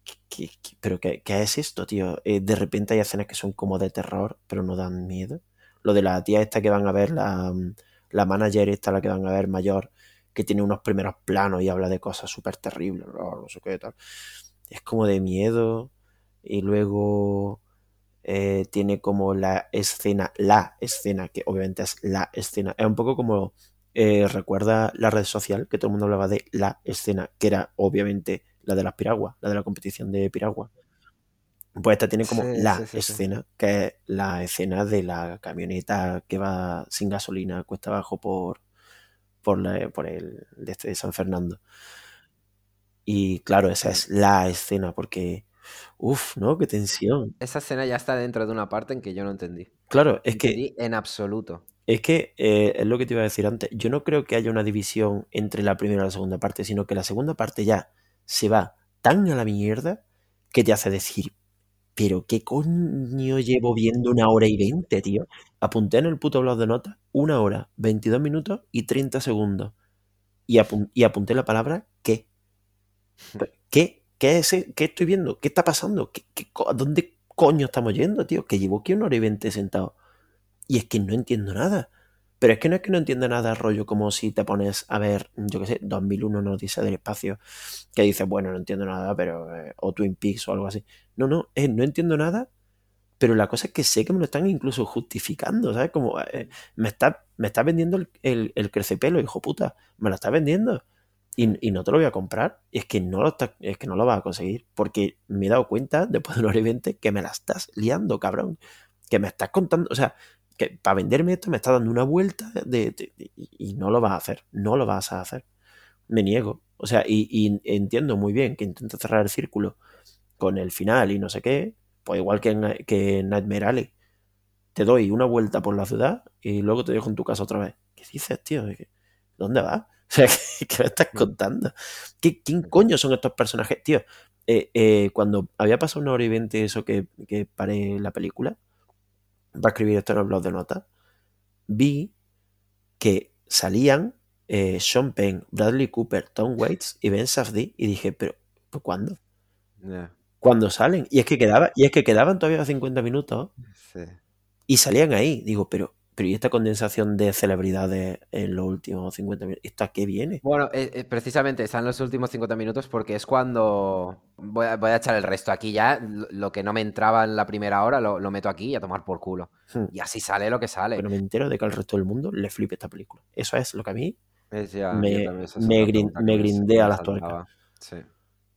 ¿Qué, qué, pero qué, qué, es esto, tío? Eh, de repente hay escenas que son como de terror, pero no dan miedo. Lo de la tía esta que van a ver, la, la manager esta, la que van a ver mayor, que tiene unos primeros planos y habla de cosas súper terribles, no, no sé qué tal. Es como de miedo. Y luego eh, tiene como la escena, la escena, que obviamente es la escena. Es un poco como eh, recuerda la red social, que todo el mundo hablaba de la escena, que era obviamente la de las piraguas, la de la competición de piragua. Pues esta tiene como Sí, la sí, sí, sí. escena, que es la escena de la camioneta que va sin gasolina, cuesta abajo por, por, la- por el de este de San Fernando. Y claro, esa es la escena, porque, uff, ¿no? Qué tensión. Esa escena ya está dentro de una parte en que yo no entendí. Claro, es que en absoluto. Es que eh, es lo que te iba a decir antes. Yo no creo que haya una división entre la primera y la segunda parte, sino que la segunda parte ya se va tan a la mierda que te hace decir, pero qué coño llevo viendo una hora y veinte, tío. Apunté en el puto blog de notas una hora, 22 minutos y 30 segundos. Y, y apunté la palabra qué. ¿Qué? ¿Qué, es, ¿Qué estoy viendo? ¿Qué está pasando? ¿Qué, ¿A dónde coño estamos yendo, tío? Que llevo aquí una hora y veinte sentado. Y es que no entiendo nada. Pero es que no es que no entienda nada, rollo, como si te pones a ver, yo qué sé, 2001 Noticia del Espacio, que dices, bueno, no entiendo nada, pero. eh, o Twin Peaks o algo así. No, no, es no entiendo nada, pero la cosa es que sé que me lo están incluso justificando, ¿sabes? Como eh, me está, me está vendiendo el, el, el crecepelo, hijo puta, me lo está vendiendo. Y, no te lo voy a comprar. Es que no lo está, es que no lo vas a conseguir. Porque me he dado cuenta, después de una hora que me la estás liando, cabrón. Que me estás contando. O sea, que para venderme esto me está dando una vuelta de, y no lo vas a hacer. No lo vas a hacer. Me niego. O sea, y, y entiendo muy bien que intento cerrar el círculo con el final y no sé qué. Pues igual que en, que en Nightmare Alley. Te doy una vuelta por la ciudad y luego te dejo en tu casa otra vez. ¿Qué dices, tío? ¿Dónde vas? O sea, ¿qué, qué me estás contando? ¿Qué, ¿Quién coño son estos personajes? Tío, eh, eh, cuando había pasado una hora y veinte eso que, que paré la película, para escribir esto en el blog de notas, vi que salían eh, Sean Penn, Bradley Cooper, Tom Waits y Ben Safdie y dije, pero ¿pues ¿cuándo? Yeah. ¿Cuándo salen? Y es que quedaba, y es que quedaban todavía 50 minutos Sí. y salían ahí. Digo, pero, pero ¿y esta condensación de celebridades en los últimos 50 minutos? ¿Esta qué viene? Bueno, eh, eh, precisamente están los últimos 50 minutos porque es cuando voy a, voy a echar el resto aquí ya. Lo, que no me entraba en la primera hora lo, lo meto aquí y a tomar por culo. Hmm. Y así sale lo que sale. Pero me entero de que al resto del mundo le flipe esta película. Eso es lo que a mí Es ya- me- me grin- me grindea las tuercas. Sí.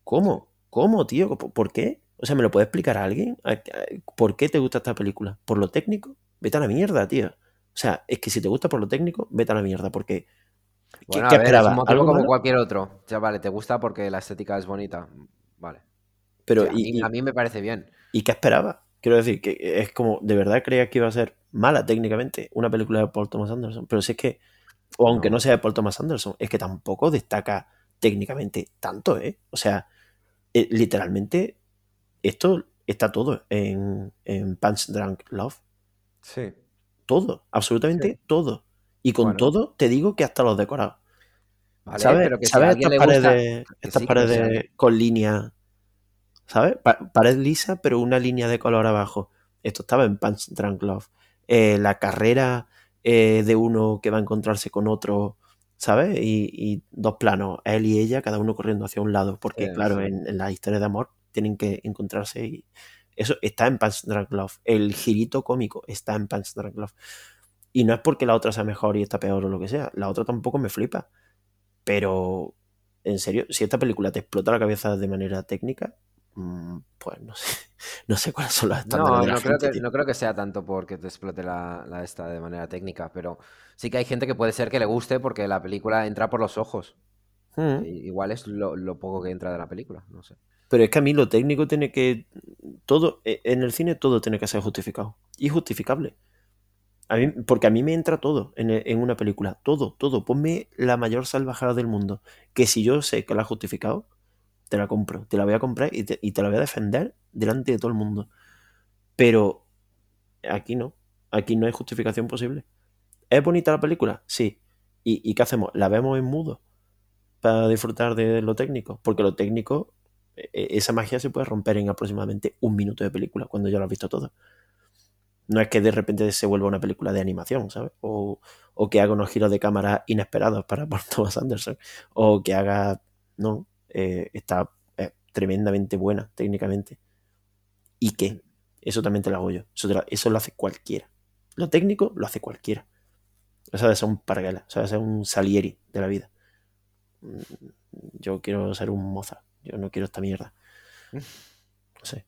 ¿Cómo? ¿Cómo, tío? ¿Por qué? O sea, ¿me lo puede explicar a alguien? ¿A- a- ¿Por qué te gusta esta película? ¿Por lo técnico? Vete a la mierda, tío. O sea, es que si te gusta por lo técnico, vete a la mierda, porque... ¿Qué, Bueno, qué ver, es un ¿Algo como malo? cualquier otro. Ya vale, te gusta porque la estética es bonita. Vale. Pero, y, mí, a mí me parece bien. ¿y qué esperaba? Quiero decir, que es como, ¿de verdad creías que iba a ser mala técnicamente una película de Paul Thomas Anderson? Pero si es que, o aunque no, No. sea de Paul Thomas Anderson, es que tampoco destaca técnicamente tanto, ¿eh? O sea, eh, literalmente, esto está todo en, en Punch Drunk Love. Sí. Todo, absolutamente Sí. todo. Y con Bueno. todo, te digo que hasta los decorados. Vale, ¿Sabes, pero que ¿sabes estas gusta. paredes, estas sí, paredes con línea, ¿sabes? Pa- pared lisa, pero una línea de color abajo. Esto estaba en Punch Drunk Love. Eh, la carrera eh, de uno que va a encontrarse con otro, ¿sabes? Y, y dos planos, él y ella, cada uno corriendo hacia un lado, porque claro, en, en la historia de amor tienen que encontrarse y eso está en Punch Drunk Love. El girito cómico está en Punch Drunk Love. Y no es porque la otra sea mejor y esta peor o lo que sea, la otra tampoco me flipa. Pero, en serio, si esta película te explota la cabeza de manera técnica, mm, pues no sé. No sé cuáles son los estándares No, la no creo, gente, que, no creo que sea tanto porque te explote la, la esta de manera técnica, pero sí que hay gente que puede ser que le guste porque la película entra por los ojos. Mm. I- Igual es lo, lo poco que entra de la película, no sé. Pero es que a mí lo técnico tiene que. Todo. e- En el cine todo tiene que ser justificado. Y justificable. A mí, porque a mí me entra todo en, e- en una película. Todo, todo. Ponme la mayor salvajada del mundo. Que si yo sé que la has justificado, te la compro. Te la voy a comprar y te, y te la voy a defender delante de todo el mundo. Pero aquí no. Aquí no hay justificación posible. ¿Es bonita la película? Sí. ¿Y, y qué hacemos? ¿La vemos en mudo? Para disfrutar de lo técnico. Porque lo técnico, esa magia se puede romper en aproximadamente un minuto de película, cuando ya lo has visto todo. No es que de repente se vuelva una película de animación, ¿sabes? O, que haga unos giros de cámara inesperados para Paul Thomas Anderson. O que haga. No. eh, está eh, tremendamente buena técnicamente. ¿Y qué? Eso también te lo hago yo. Eso, lo, eso lo hace cualquiera. Lo técnico lo hace cualquiera. Eso debe ser un parguela. Eso debe ser un Salieri de la vida. Mm, Yo quiero ser un Mozart. Yo no quiero esta mierda. No sé.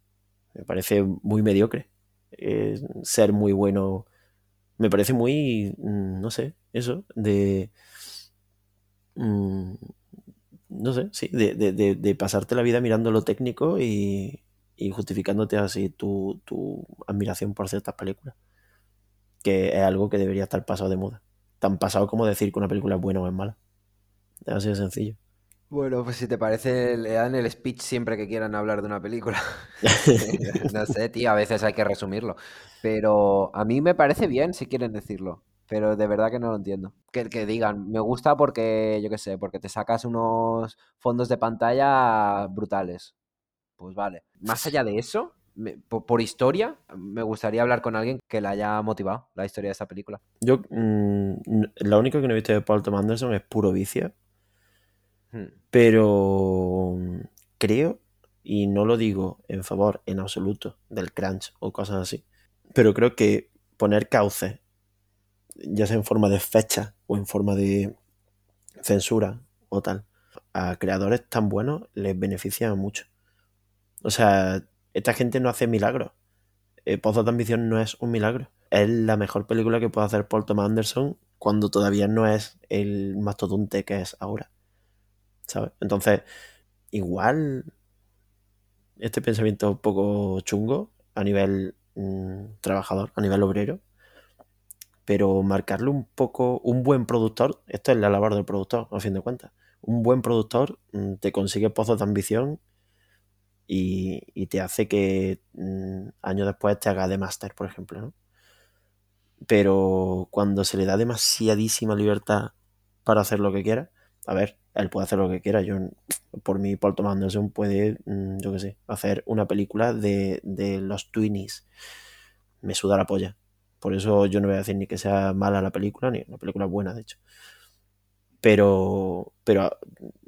Me parece muy mediocre. Eh, ser muy bueno. Me parece muy. mm, No sé. Eso. De. mm, No sé. Sí. De, de- de- de pasarte la vida mirando lo técnico y, y justificándote así tu, tu admiración por ciertas películas. Que es algo que debería estar pasado de moda. Tan pasado como decir que una película es buena o es mala. Así de sencillo. Bueno, pues si te parece, le dan el speech siempre que quieran hablar de una película. No sé, tío, a veces hay que resumirlo. Pero a mí me parece bien si quieren decirlo. Pero de verdad que no lo entiendo. Que, que digan, me gusta porque, yo qué sé, porque te sacas unos fondos de pantalla brutales. Pues vale. Más allá de eso, me- por, por historia, me gustaría hablar con alguien que le haya motivado la historia de esa película. Yo, mm, n- la única que no he visto de Paul Thomas Anderson es puro vicio. Hmm. Pero creo, y no lo digo en favor en absoluto del crunch o cosas así, pero creo que poner cauce, ya sea en forma de fecha o en forma de censura o tal, a creadores tan buenos les beneficia mucho. O sea, esta gente no hace milagros. Eh, Pozos de Ambición no es un milagro. Es la mejor película que puede hacer Paul Thomas Anderson cuando todavía no es el mastodonte que es ahora. ¿Sabes? Entonces, igual este pensamiento un poco chungo a nivel mm, trabajador, a nivel obrero, pero marcarle un poco, un buen productor, esto es la labor del productor, a fin de cuentas. Un buen productor mm, te consigue pozos de ambición y, y te hace que mm, años después te haga de máster, por ejemplo, ¿no? Pero cuando se le da demasiadísima libertad para hacer lo que quiera, a ver, él puede hacer lo que quiera. Yo, por mí, Paul Thomas Anderson puede, mm, yo qué sé, hacer una película de, de los Twinnies. Me suda la polla. Por eso yo no voy a decir ni que sea mala la película, ni una película buena, de hecho. Pero, pero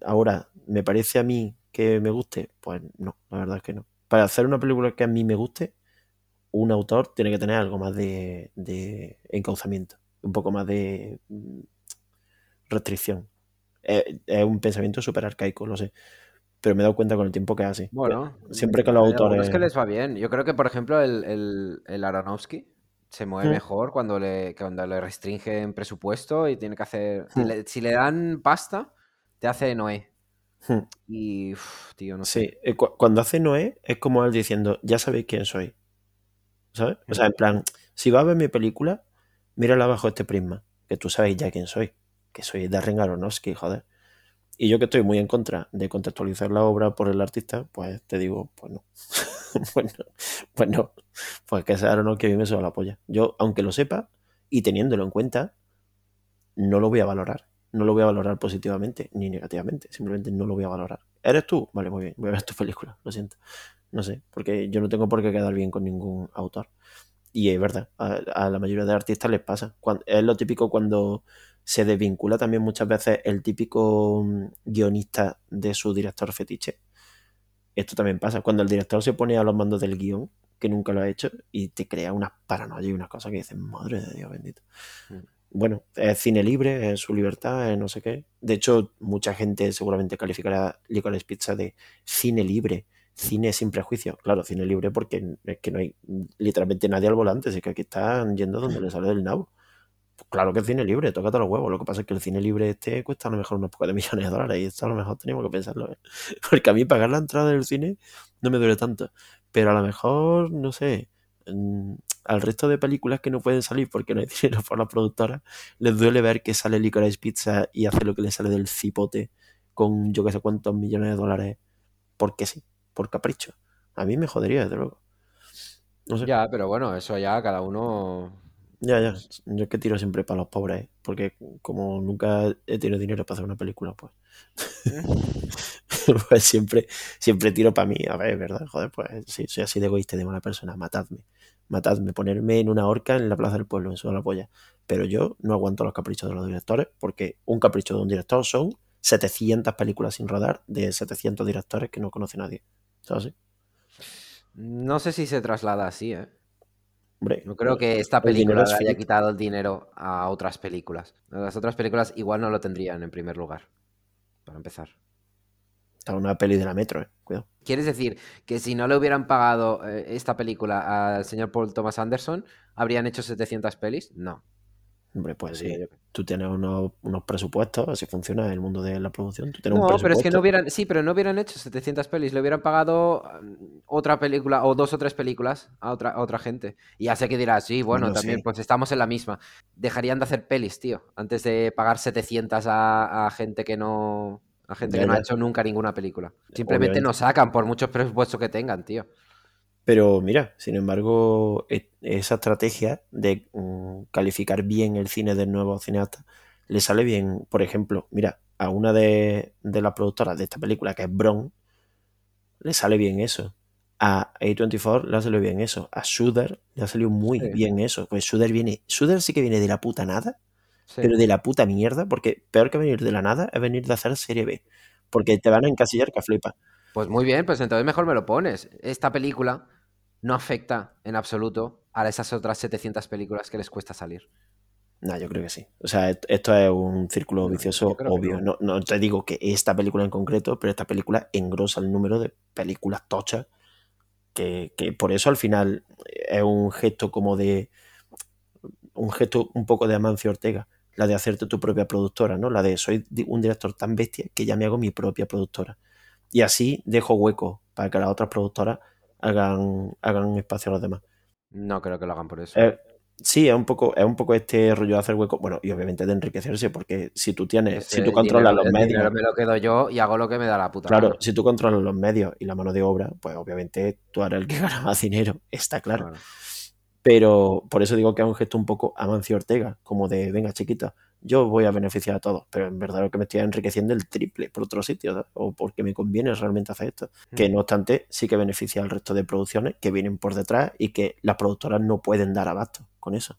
ahora, ¿me parece a mí que me guste? Pues no, la verdad es que no. Para hacer una película que a mí me guste, un autor tiene que tener algo más de, de encauzamiento, un poco más de mm, restricción. Es, es un pensamiento súper arcaico, lo sé. Pero me he dado cuenta con el tiempo que es así. Bueno, Siempre que los hay autores. algunos que les va bien. Yo creo que, por ejemplo, el, el, el Aronofsky se mueve Hmm. mejor cuando le, cuando le restringen presupuesto y tiene que hacer. Si Hmm. le, si le dan pasta, te hace Noé. Hmm. Y, uf, tío, no sé. Sí, eh, cu- cuando hace Noé es como él diciendo, ya sabéis quién soy. ¿Sabes? O sea, en plan, si vas a ver mi película, mírala bajo este prisma, que tú sabes ya quién soy, que soy Darren Aronofsky, joder. Y yo que estoy muy en contra de contextualizar la obra por el artista, pues te digo, pues no. pues no, pues no. Pues que ese Aronofsky a mí me suena la polla. Yo, aunque lo sepa, y teniéndolo en cuenta, no lo voy a valorar. No lo voy a valorar positivamente ni negativamente. Simplemente no lo voy a valorar. ¿Eres tú? Vale, muy bien. Voy a ver tu película. Lo siento. No sé. Porque yo no tengo por qué quedar bien con ningún autor. Y es verdad. A, la mayoría de artistas les pasa. Es lo típico cuando se desvincula también muchas veces el típico mm, guionista de su director fetiche. Esto también pasa. Cuando el director se pone a los mandos del guion, que nunca lo ha hecho, y te crea unas paranoia y unas cosas que dices, madre de Dios bendito. Mm. bueno, es cine libre, es su libertad, es no sé qué. De hecho, mucha gente seguramente calificará Licorice Pizza de cine libre, cine sin prejuicio. Claro, cine libre porque es que no hay literalmente nadie al volante, así que aquí están yendo donde les sale del nabo. Pues claro que es cine libre, tócate los huevos. Lo que pasa es que el cine libre este cuesta a lo mejor unos pocos de millones de dólares y esto a lo mejor teníamos que pensarlo. ¿eh? Porque a mí pagar la entrada del cine no me duele tanto. Pero a lo mejor, no sé, al resto de películas que no pueden salir porque no hay dinero por la productora, les duele ver que sale Licorice Pizza y hace lo que le sale del cipote con yo que sé cuántos millones de dólares porque sí, por capricho. A mí me jodería, desde luego. No. Ya, pero bueno, eso ya cada uno. Ya, ya. Yo es que tiro siempre para los pobres, ¿eh? porque como nunca he tenido dinero para hacer una película, pues. pues siempre, siempre tiro para mí. A ver, ¿verdad? Joder, pues sí, soy así de egoísta de mala persona, matadme matadme, ponerme en una horca en la plaza del pueblo, eso de la polla. Pero yo no aguanto los caprichos de los directores, porque un capricho de un director son 700 películas sin rodar de 700 directores que no conoce nadie. ¿Sabes? No sé si se traslada así, ¿eh? Hombre, no creo que esta película le haya quitado el dinero a otras películas. Las otras películas igual no lo tendrían en primer lugar, para empezar. Está una peli de la metro, eh. Cuidado. ¿Quieres decir que si no le hubieran pagado eh, esta película al señor Paul Thomas Anderson, habrían hecho 700 pelis? No. Hombre, pues sí. Tú tienes unos, presupuestos, así funciona el mundo de la producción. no, pero es que no hubieran, sí, pero no hubieran hecho 700 pelis, le hubieran pagado mm, otra película o dos o tres películas a otra, otra gente. Y ya sé que dirás, sí, bueno, también, pues estamos en la misma. Dejarían de hacer pelis, tío, antes de pagar 700 a gente que no, la gente que no ha hecho nunca ninguna película. Simplemente no sacan por muchos presupuestos que tengan, tío. Pero mira, sin embargo, e, esa estrategia de mm, calificar bien el cine del nuevo cineasta le sale bien. Por ejemplo, mira, a una de, las productoras de esta película, que es Bron, le sale bien eso. A A24 le ha salido bien eso. A Shooter le ha salido muy bien eso. Pues Shooter viene. Shooter sí que viene de la puta nada pero de la puta mierda, porque peor que venir de la nada es venir de hacer serie B, porque te van a encasillar que flipa. Pues muy bien, pues entonces mejor me lo pones. Esta película no afecta en absoluto a esas otras 700 películas que les cuesta salir. No, yo creo que sí. O sea, esto es un círculo vicioso obvio. No. no. te digo que esta película en concreto, pero esta película engrosa el número de películas tochas. Que, que por eso al final es un gesto como de. Un gesto un poco de Amancio Ortega la de hacerte tu propia productora, ¿no? La de soy un director tan bestia que ya me hago mi propia productora. Y así dejo hueco para que las otras productoras hagan, hagan espacio a los demás. No creo que lo hagan por eso. Eh, sí, es un poco, es un poco este rollo de hacer hueco. Bueno, y obviamente de enriquecerse, porque si tú tienes, si tú controlas los medios. Me lo quedo yo y hago lo que me da la puta. Claro, si tú controlas los medios y la mano de obra, pues obviamente tú eres el que gana más dinero, está claro. Pero por eso digo que es un gesto un poco Amancio Ortega, como de, venga chiquita, yo voy a beneficiar a todos, pero en verdad lo que me estoy enriqueciendo el triple por otro sitio, o porque me conviene realmente hacer esto. Que mm. no obstante, sí que beneficia al resto de producciones que vienen por detrás y que las productoras no pueden dar abasto con eso.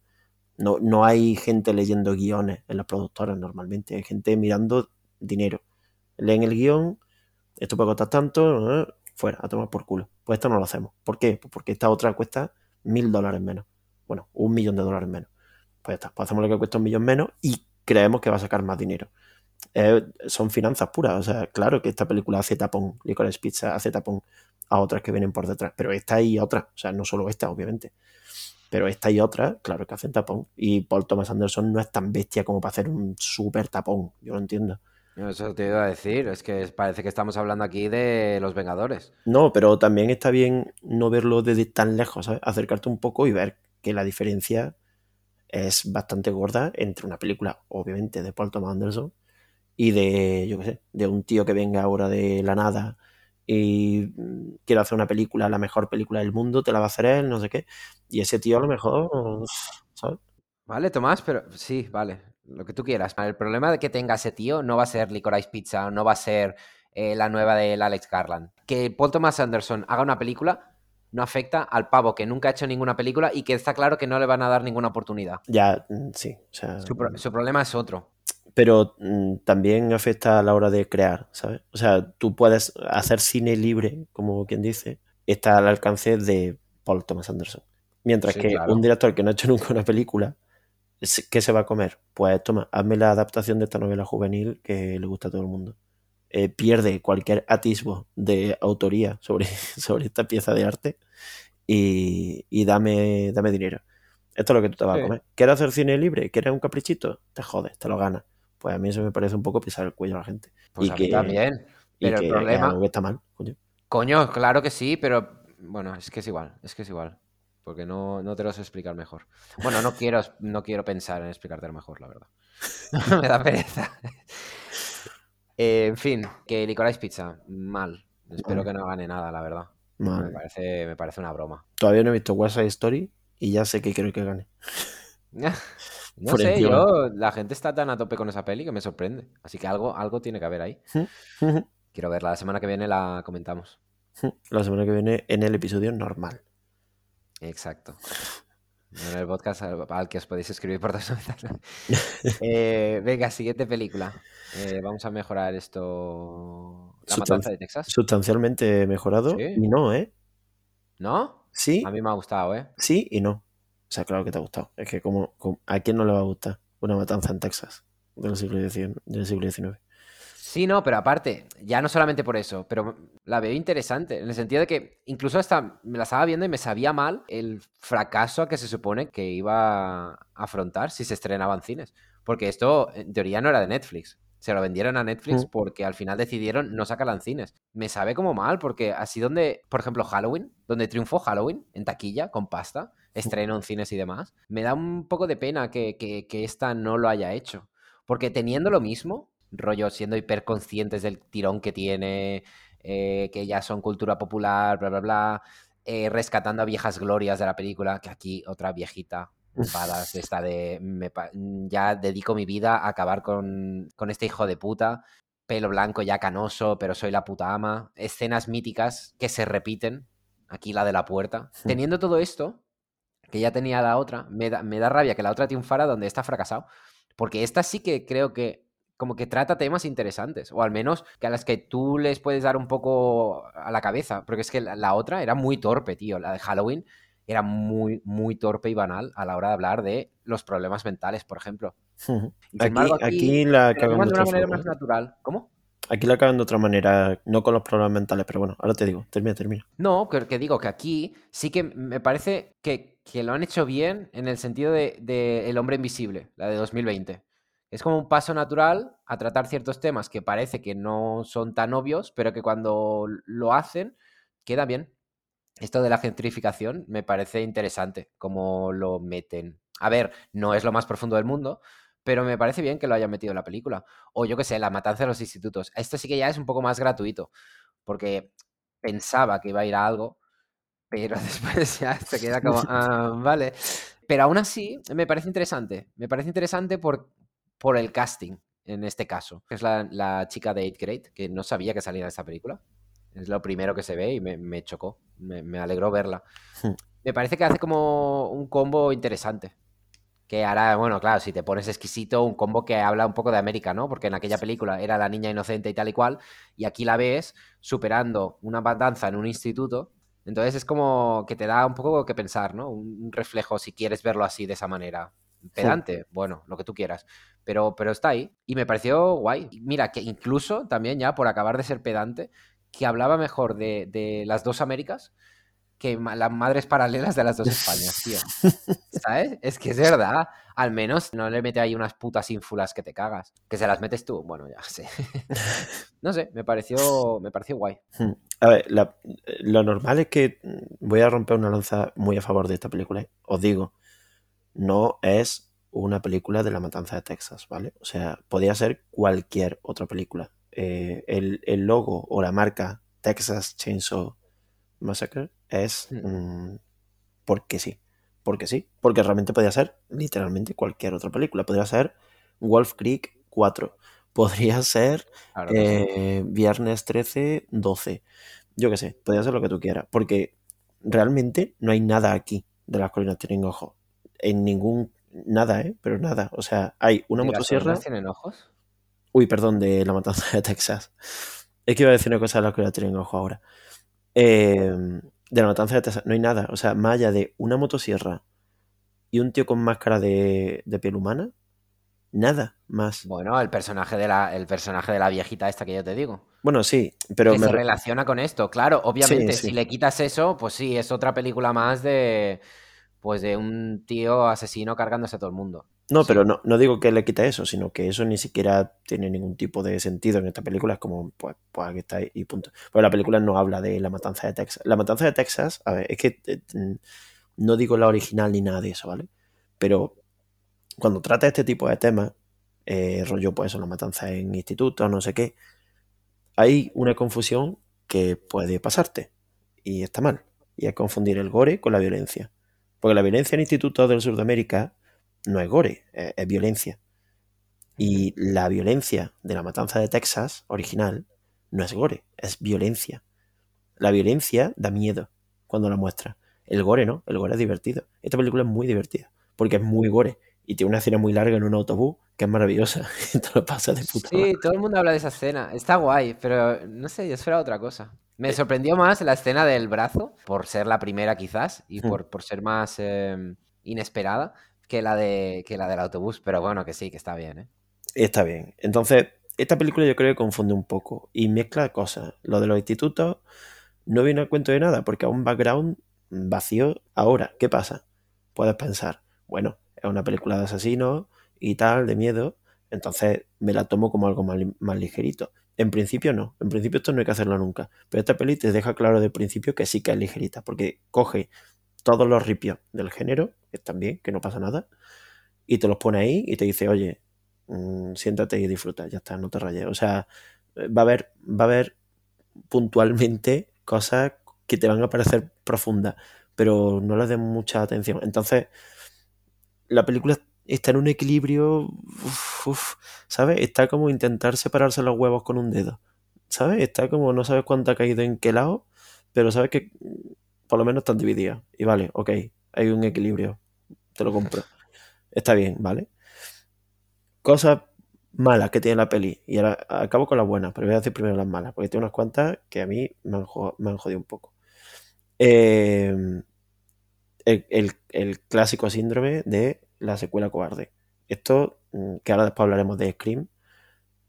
No, no hay gente leyendo guiones en las productoras normalmente, hay gente mirando dinero. Leen el guion, esto puede costar tanto, fuera, a tomar por culo. Pues esto no lo hacemos. ¿Por qué? Pues porque esta otra cuesta mil dólares menos. Bueno, un millón de dólares menos. Pues ya está, pues hacemos lo que cuesta un millón menos y creemos que va a sacar más dinero. son finanzas puras. O sea, claro que esta película hace tapón, Licorice Pizza hace tapón a otras que vienen por detrás, pero esta y otra, o sea, no solo esta, obviamente. Pero esta y otra, claro que hacen tapón. Y Paul Thomas Anderson no es tan bestia como para hacer un súper tapón, yo lo entiendo. Eso te iba a decir, es que parece que estamos hablando aquí de los Vengadores. No, pero también está bien no verlo desde tan lejos, ¿sabes? acercarte un poco y ver que la diferencia es bastante gorda entre una película, obviamente, de Paul Thomas Anderson y de, yo qué sé, de un tío que venga ahora de la nada y mm, quiere hacer una película, la mejor película del mundo, te la va a hacer él, no sé qué. Y ese tío a lo mejor, ¿sabes? Vale, Tomás, pero sí, vale lo que tú quieras. El problema de que tenga ese tío no va a ser Licorice Pizza, no va a ser eh, la nueva del Alex Garland. Que Paul Thomas Anderson haga una película no afecta al pavo que nunca ha hecho ninguna película y que está claro que no le van a dar ninguna oportunidad. Ya, mm, sí. su, problema es otro. Pero mm, también afecta a la hora de crear, ¿sabes? O sea, tú puedes hacer cine libre, como quien dice, está al alcance de Paul Thomas Anderson. Mientras que un director que no ha hecho nunca una película ¿qué se va a comer? Pues toma, hazme la adaptación de esta novela juvenil que le gusta a todo el mundo. Eh, pierde cualquier atisbo de autoría sobre, sobre esta pieza de arte y, y dame, dame dinero. Esto es lo que tú te vas Sí. a comer. ¿Quieres hacer cine libre? ¿Quieres un caprichito? Te jodes, te lo ganas. Pues a mí eso me parece un poco pisar el cuello a la gente. Pues y a que, mí también. y Pero el que problema, algo que está mal, coño. coño, claro que sí, pero bueno, es que es igual, es que es igual. Porque no, no te lo sé explicar mejor. Bueno, no quiero, no quiero pensar en explicártelo mejor, la verdad. Me da pereza. Eh, en fin, que Licorice Pizza, mal. Espero que no gane nada, la verdad. Mal. Me parece, me parece una broma. Todavía no he visto Side Story y ya sé que quiero que gane. No Por sé, encima. yo, la gente está tan a tope con esa peli que me sorprende. Así que algo, algo tiene que haber ahí. Quiero verla. La semana que viene la comentamos. La semana que viene en el episodio normal. Exacto. En el podcast al, al que os podéis escribir por dos eh, Venga, siguiente película. Eh, vamos a mejorar esto. La matanza de Texas. Sustancialmente mejorado Sí. y no, ¿eh? ¿No? Sí, A mí me ha gustado, ¿eh? sí y no. O sea, claro que te ha gustado. Es que como, como- ¿a quién no le va a gustar una matanza en Texas del siglo XIX? Del siglo XIX? Sí, no, pero aparte, ya no solamente por eso, pero la veo interesante, en el sentido de que incluso hasta me la estaba viendo y me sabía mal el fracaso a que se supone que iba a afrontar si se estrenaba en cines. Porque esto, en teoría, no era de Netflix. Se lo vendieron a Netflix Mm. porque al final decidieron no sacarla en cines. Me sabe como mal, porque así donde, por ejemplo, Halloween, donde triunfó Halloween en taquilla, con pasta, estreno en cines y demás, me da un poco de pena que, que, que esta no lo haya hecho. Porque teniendo lo mismo, rollo siendo hiperconscientes del tirón que tiene, eh, que ya son cultura popular, bla, bla, bla, eh, rescatando a viejas glorias de la película, que aquí otra viejita badass esta de me pa- ya dedico mi vida a acabar con, con este hijo de puta, pelo blanco ya canoso, pero soy la puta ama, escenas míticas que se repiten, aquí la de la puerta. Hmm. Teniendo todo esto, que ya tenía la otra, me da, me da rabia que la otra triunfara donde está fracasado. Porque esta sí que creo que como que trata temas interesantes, o al menos que a las que tú les puedes dar un poco a la cabeza, porque es que la, la otra era muy torpe, tío, la de Halloween era muy, muy torpe y banal a la hora de hablar de los problemas mentales, por ejemplo. Y Aquí, embargo, aquí la de una otra manera forma. más natural. ¿Cómo? Aquí la cagan de otra manera, no con los problemas mentales, pero bueno, ahora te digo, termina, termina. No, que, que digo que aquí sí que me parece que, que lo han hecho bien en el sentido de, de El hombre invisible, la de 2020. Es como un paso natural a tratar ciertos temas que parece que no son tan obvios, pero que cuando lo hacen queda bien. Esto de la gentrificación me parece interesante, cómo lo meten. A ver, no es lo más profundo del mundo, pero me parece bien que lo hayan metido en la película. O yo qué sé, la matanza de los institutos. Esto sí que ya es un poco más gratuito, porque pensaba que iba a ir a algo, pero después ya se queda como, ah, vale. Pero aún así, me parece interesante. Me parece interesante por, por el casting, en este caso. que Es la, la chica de 8 Grade, que no sabía que salía en esta película. Es lo primero que se ve y me, me chocó. Me, me alegró verla. Hmm. Me parece que hace como un combo interesante. Que hará, bueno, claro, si te pones exquisito, un combo que habla un poco de América, ¿no? Porque en aquella película era la niña inocente y tal y cual, y aquí la ves superando una matanza en un instituto. Entonces es como que te da un poco que pensar, ¿no? Un un reflejo, si quieres verlo así, de esa manera. Pedante, bueno, lo que tú quieras. Pero, pero está ahí. Y me pareció guay. Mira, que incluso también ya, por acabar de ser pedante, que hablaba mejor de, de las dos Américas que las madres paralelas de las dos Españas, tío. ¿Sabes? Es que es verdad. Al menos no le mete ahí unas putas ínfulas que te cagas. Que se las metes tú. Bueno, ya sé. no sé, me pareció, me pareció guay. Hmm. A ver, la- lo normal es que voy a romper una lanza muy a favor de esta película. ¿eh? Os digo, no es una película de la matanza de Texas, ¿vale? O sea, podría ser cualquier otra película. Eh, el, el logo o la marca Texas Chainsaw Massacre es mm, porque sí. Porque sí. Porque realmente podría ser literalmente cualquier otra película. Podría ser Wolf Creek 4. Podría ser Claro que sí. eh, viernes 13, 12. Yo qué sé, podría ser lo que tú quieras. Porque realmente no hay nada aquí de las colinas tienen ojos. En ningún. Nada, ¿eh? Pero nada. O sea, hay una ¿Y las motosierra. tienen ojos? Uy, perdón, de la matanza de Texas. Es que iba a decir una cosa de las colinas tienen ojos ahora. Eh, de la matanza de Texas no hay nada. O sea, más allá de una motosierra, y un tío con máscara de, de piel humana. Nada más. Bueno, el personaje de la, el personaje de la viejita esta que yo te digo. Bueno, sí, pero que me se re- relaciona con esto. Claro, obviamente, Sí, sí. si le quitas eso, pues sí, es otra película más de. Pues de un tío asesino cargándose a todo el mundo. No, Sí. pero no, no digo que le quite eso, sino que eso ni siquiera tiene ningún tipo de sentido en esta película. Es como, pues, pues aquí está y punto. Pero la película no habla de la matanza de Texas. La matanza de Texas, a ver, es que eh, mm, no digo la original ni nada de eso, ¿vale? Pero cuando trata este tipo de temas, eh, rollo, pues eso, la matanza en institutos, no sé qué, hay una confusión que puede pasarte y está mal. Y es confundir el gore con la violencia. Porque la violencia en institutos del sur de América no es gore, es, es violencia. Y la violencia de la matanza de Texas original no es gore, es violencia. La violencia da miedo cuando la muestra. El gore no, el gore es divertido. Esta película es muy divertida porque es muy gore y tiene una escena muy larga en un autobús que es maravillosa. y te lo pasa de puta madre. Sí, todo el mundo habla de esa escena. Está guay, pero no sé, yo esperaba otra cosa. Me Eh. sorprendió más la escena del brazo, por ser la primera quizás, y Hmm. por, por ser más eh, inesperada que la, de, que la del autobús. Pero bueno, que sí, que está bien, ¿eh? Está bien. Entonces, esta película yo creo que confunde un poco y mezcla cosas. Lo de los institutos no viene a cuento de nada porque es un background vacío. Ahora, ¿qué pasa? Puedes pensar, bueno, es una película de asesinos y tal, de miedo, entonces me la tomo como algo más ligerito. En principio no, en principio esto no hay que hacerlo nunca. Pero esta peli te deja claro de principio que sí que es ligerita, porque coge todos los ripios del género, que están bien, que no pasa nada, y te los pone ahí y te dice, oye, mm, siéntate y disfruta, ya está, no te rayes. O sea, eh, va a haber, va a haber puntualmente cosas que te van a parecer profundas, pero no les den mucha atención. Entonces, la película está en un equilibrio, ¿sabes? Está como intentar separarse los huevos con un dedo, ¿sabes? Está como no sabes cuánto ha caído en qué lado, pero sabes que por lo menos están divididas. Y vale, ok, hay un equilibrio, te lo compro. Está bien, ¿vale? Cosas malas que tiene la peli. Y ahora acabo con las buenas, pero voy a decir primero las malas, porque tiene unas cuantas que a mí me han, jodido un poco. El, el- el clásico síndrome de la secuela cobarde. Esto, mm, que ahora después hablaremos de Scream,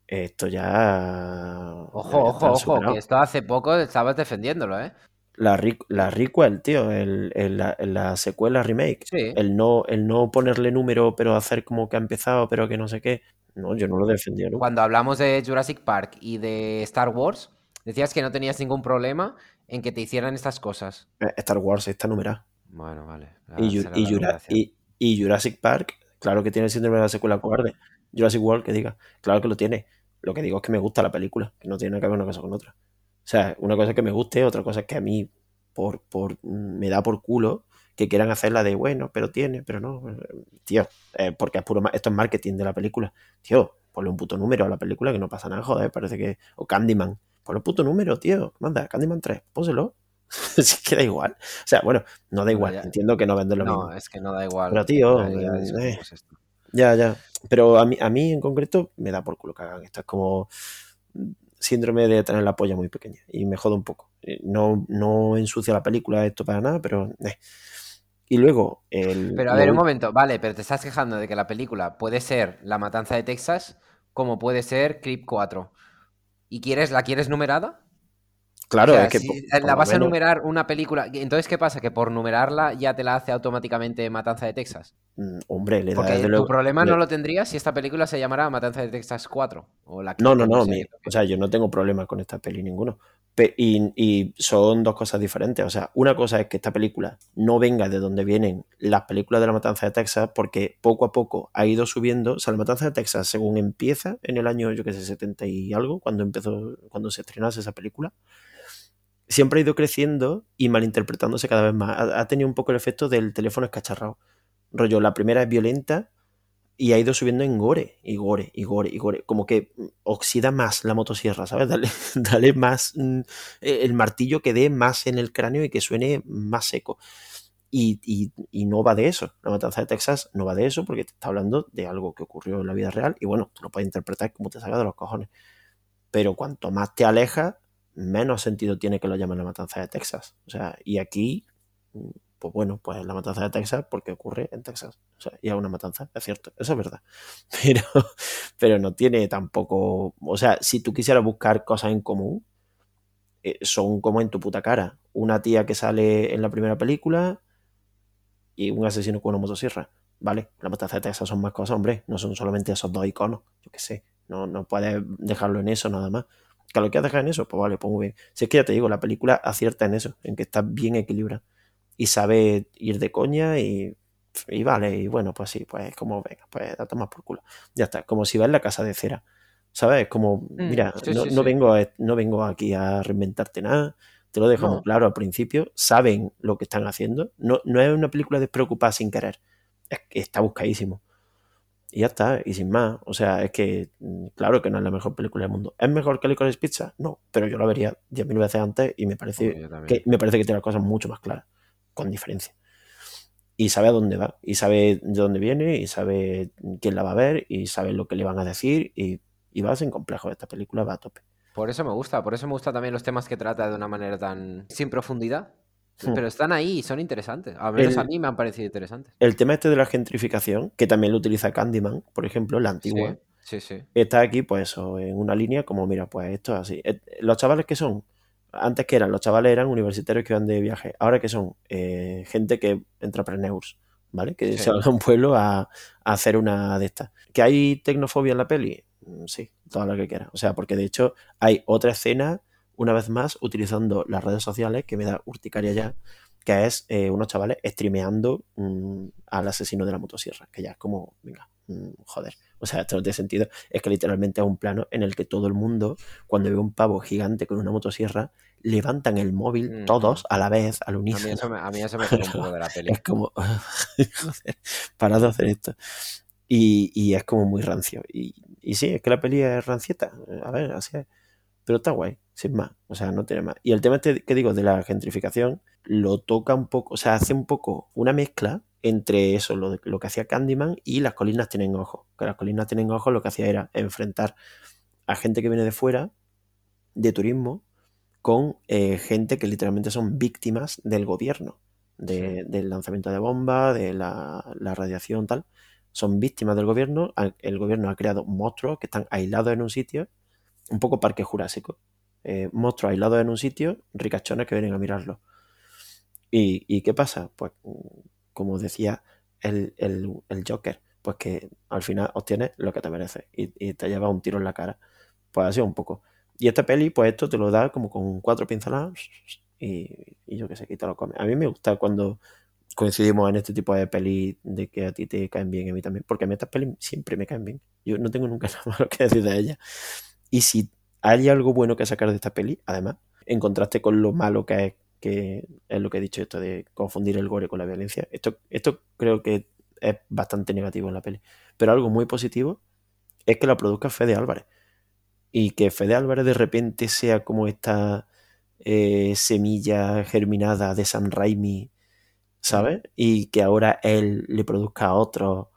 esto ya... Ojo, ojo, ojo, superado. que esto hace poco estabas defendiéndolo, ¿eh? La, la requel, tío, el, el- la, la secuela remake. Sí. El no, el no ponerle número, pero hacer como que ha empezado, pero que no sé qué. No, yo no lo defendía nunca. Cuando hablamos de Jurassic Park y de Star Wars, decías que no tenías ningún problema en que te hicieran estas cosas. Eh, Star Wars está numerada. Bueno, vale. Y, y y- y Jurassic Park, claro que tiene el síndrome de la secuela cobarde. Jurassic World, que diga, claro que lo tiene. Lo que digo es que me gusta la película, que no tiene que ver una cosa con otra. O sea, una cosa es que me guste, otra cosa es que a mí por, por, me da por culo que quieran hacerla de bueno, pero tiene, pero no. Tío, eh, porque es puro, esto es marketing de la película. Tío, ponle un puto número a la película que no pasa nada, joder, parece que. O Candyman, ponle un puto número, tío. Manda, Candyman 3, pónselo. si es que da igual. O sea, bueno, no da igual, ya- entiendo que no venden lo mismo. No, es que no da igual. Pero, tío, Ya- ya eh, discutimos esto. Ya, ya. Pero a mí, a mí en concreto me da por culo que hagan esto. Es como síndrome de tener la polla muy pequeña. Y me joda un poco. Eh, No, no ensucia la película esto para nada, pero... eh. Y luego... El, Pero a lo ver, un momento, vale, pero te estás quejando de que la película puede ser La Matanza de Texas como puede ser Creep 4. ¿Y quieres, la quieres numerada? Claro, O sea, es que... si la vas a numerar una película. Entonces, ¿qué pasa? ¿Que por numerarla ya te la hace automáticamente Matanza de Texas? mm, Hombre, le da Porque tu luego... problema le- no lo tendrías si esta película se llamara Matanza de Texas 4. O la No, no, no. mi- o sea, yo no tengo problema con esta peli ninguno. Pe- y, y son dos cosas diferentes. O sea, una cosa es que esta película no venga de donde vienen las películas de la Matanza de Texas, porque poco a poco ha ido subiendo. O sea, la Matanza de Texas, según empieza en el año, yo qué sé, 70 y algo, cuando empezó, cuando se estrenase esa película, siempre ha ido creciendo y malinterpretándose cada vez más. Ha, tenido un poco el efecto del teléfono escacharrado. Rollo, la primera es violenta y ha ido subiendo en gore, y gore, y gore, y gore. Como que mm, oxida más la motosierra, ¿sabes? Dale, dale más mm, eh, el martillo que dé más en el cráneo y que suene más seco. Y, y- y no va de eso. La matanza de Texas no va de eso porque te está hablando de algo que ocurrió en la vida real y bueno, tú lo puedes interpretar como te salga de los cojones. Pero cuanto más te alejas, menos sentido tiene que lo llamen la matanza de Texas. O sea, y aquí, pues bueno, pues la matanza de Texas porque ocurre en Texas. O sea, y es una matanza, es cierto, eso es verdad. Pero, pero no tiene tampoco, o sea, si tú quisieras buscar cosas en común, eh, son como en tu puta cara. Una tía que sale en la primera película y un asesino con una motosierra. Vale, la matanza de Texas son más cosas, hombre, no son solamente esos dos iconos, yo qué sé, no, no puedes dejarlo en eso nada más. Que lo quieras dejar en eso, pues vale, pues muy bien. Si es que ya te digo, la película acierta en eso, en que está bien equilibrada y sabe ir de coña y, y vale, y bueno, pues sí, pues como venga, pues da tomar por culo. Ya está, como si va en la casa de cera. ¿Sabes? Como, Mm, mira, sí, no, sí, no sí. vengo a, no vengo aquí a reinventarte nada, te lo dejo muy No. claro al principio, saben lo que están haciendo, no, no es una película despreocupada sin querer, es que está buscadísimo. Y ya está, y sin más. O sea, es que, mm, claro que no es la mejor película del mundo. ¿Es mejor que Licorice Pizza? No, pero yo la vería 10.000 veces antes y me parece, que, me parece que tiene las cosas mucho más claras, con diferencia. Y sabe a dónde va, y sabe de dónde viene, y sabe quién la va a ver, y sabe lo que le van a decir, y, y va sin complejo. Esta película va a tope. Por eso me gusta, por eso me gusta también los temas que trata de una manera tan sin profundidad. Pero están ahí y son interesantes. A menos a mí me han parecido interesantes. El tema este de la gentrificación, que también lo utiliza Candyman, por ejemplo, la antigua, Sí, sí, sí. está aquí, pues eso, en una línea como, mira, pues esto es así. Eh, Los chavales que son, antes que eran, los chavales eran universitarios que iban de viaje, ahora que son eh, gente que, entrepreneurs, ¿vale? Que se van a un pueblo a, a hacer una de estas. ¿Que hay tecnofobia en la peli? Mm, Sí, toda la que quieras. O sea, porque de hecho hay otra escena, una vez más, utilizando las redes sociales, que me da urticaria ya, que es eh, unos chavales streameando mm, al asesino de la motosierra, que ya es como, venga, mm, joder. O sea, esto no tiene sentido. Es que literalmente es un plano en el que todo el mundo, cuando ve un pavo gigante con una motosierra, levantan el móvil Ujú. todos a la vez, al A mí unísono. eso me, a mí eso me saca un poco de la peli. Es como, joder, parad de hacer esto. Y, y es como muy rancio. Y, y sí, es que la peli es rancieta. A ver, así es. Pero está guay, sin más. O sea, no tiene más. Y el tema este que digo de la gentrificación lo toca un poco, o sea, hace un poco una mezcla entre eso, lo, de- lo que hacía Candyman y las colinas tienen ojos. Que las colinas tienen ojos lo que hacía era enfrentar a gente que viene de fuera, de turismo, con eh, gente que literalmente son víctimas del gobierno, de- del lanzamiento de bombas, de la, la radiación, tal. Son víctimas del gobierno. El gobierno ha creado monstruos que están aislados en un sitio, un poco parque jurásico. Eh, monstruos aislados en un sitio, ricachones que vienen a mirarlo. ¿Y, y qué pasa? Pues, como decía el, el- el Joker, pues que al final obtienes lo que te mereces y, te llevas un tiro en la cara. Pues así un poco. Y esta peli, pues esto te lo da como con cuatro pinceladas y, y yo qué sé, te lo comes. A mí me gusta cuando coincidimos en este tipo de pelis de que a ti te caen bien a mí también, porque a mí estas pelis siempre me caen bien. Yo no tengo nunca nada malo que decir de ellas. Y si hay algo bueno que sacar de esta peli, además, en contraste con lo malo que es, que es lo que he dicho, esto de confundir el gore con la violencia, esto, esto creo que es bastante negativo en la peli. Pero algo muy positivo es que la produzca Fede Álvarez. Y que Fede Álvarez de repente sea como esta eh, semilla germinada de Sam Raimi, ¿sabes? Y que ahora él le produzca a otros.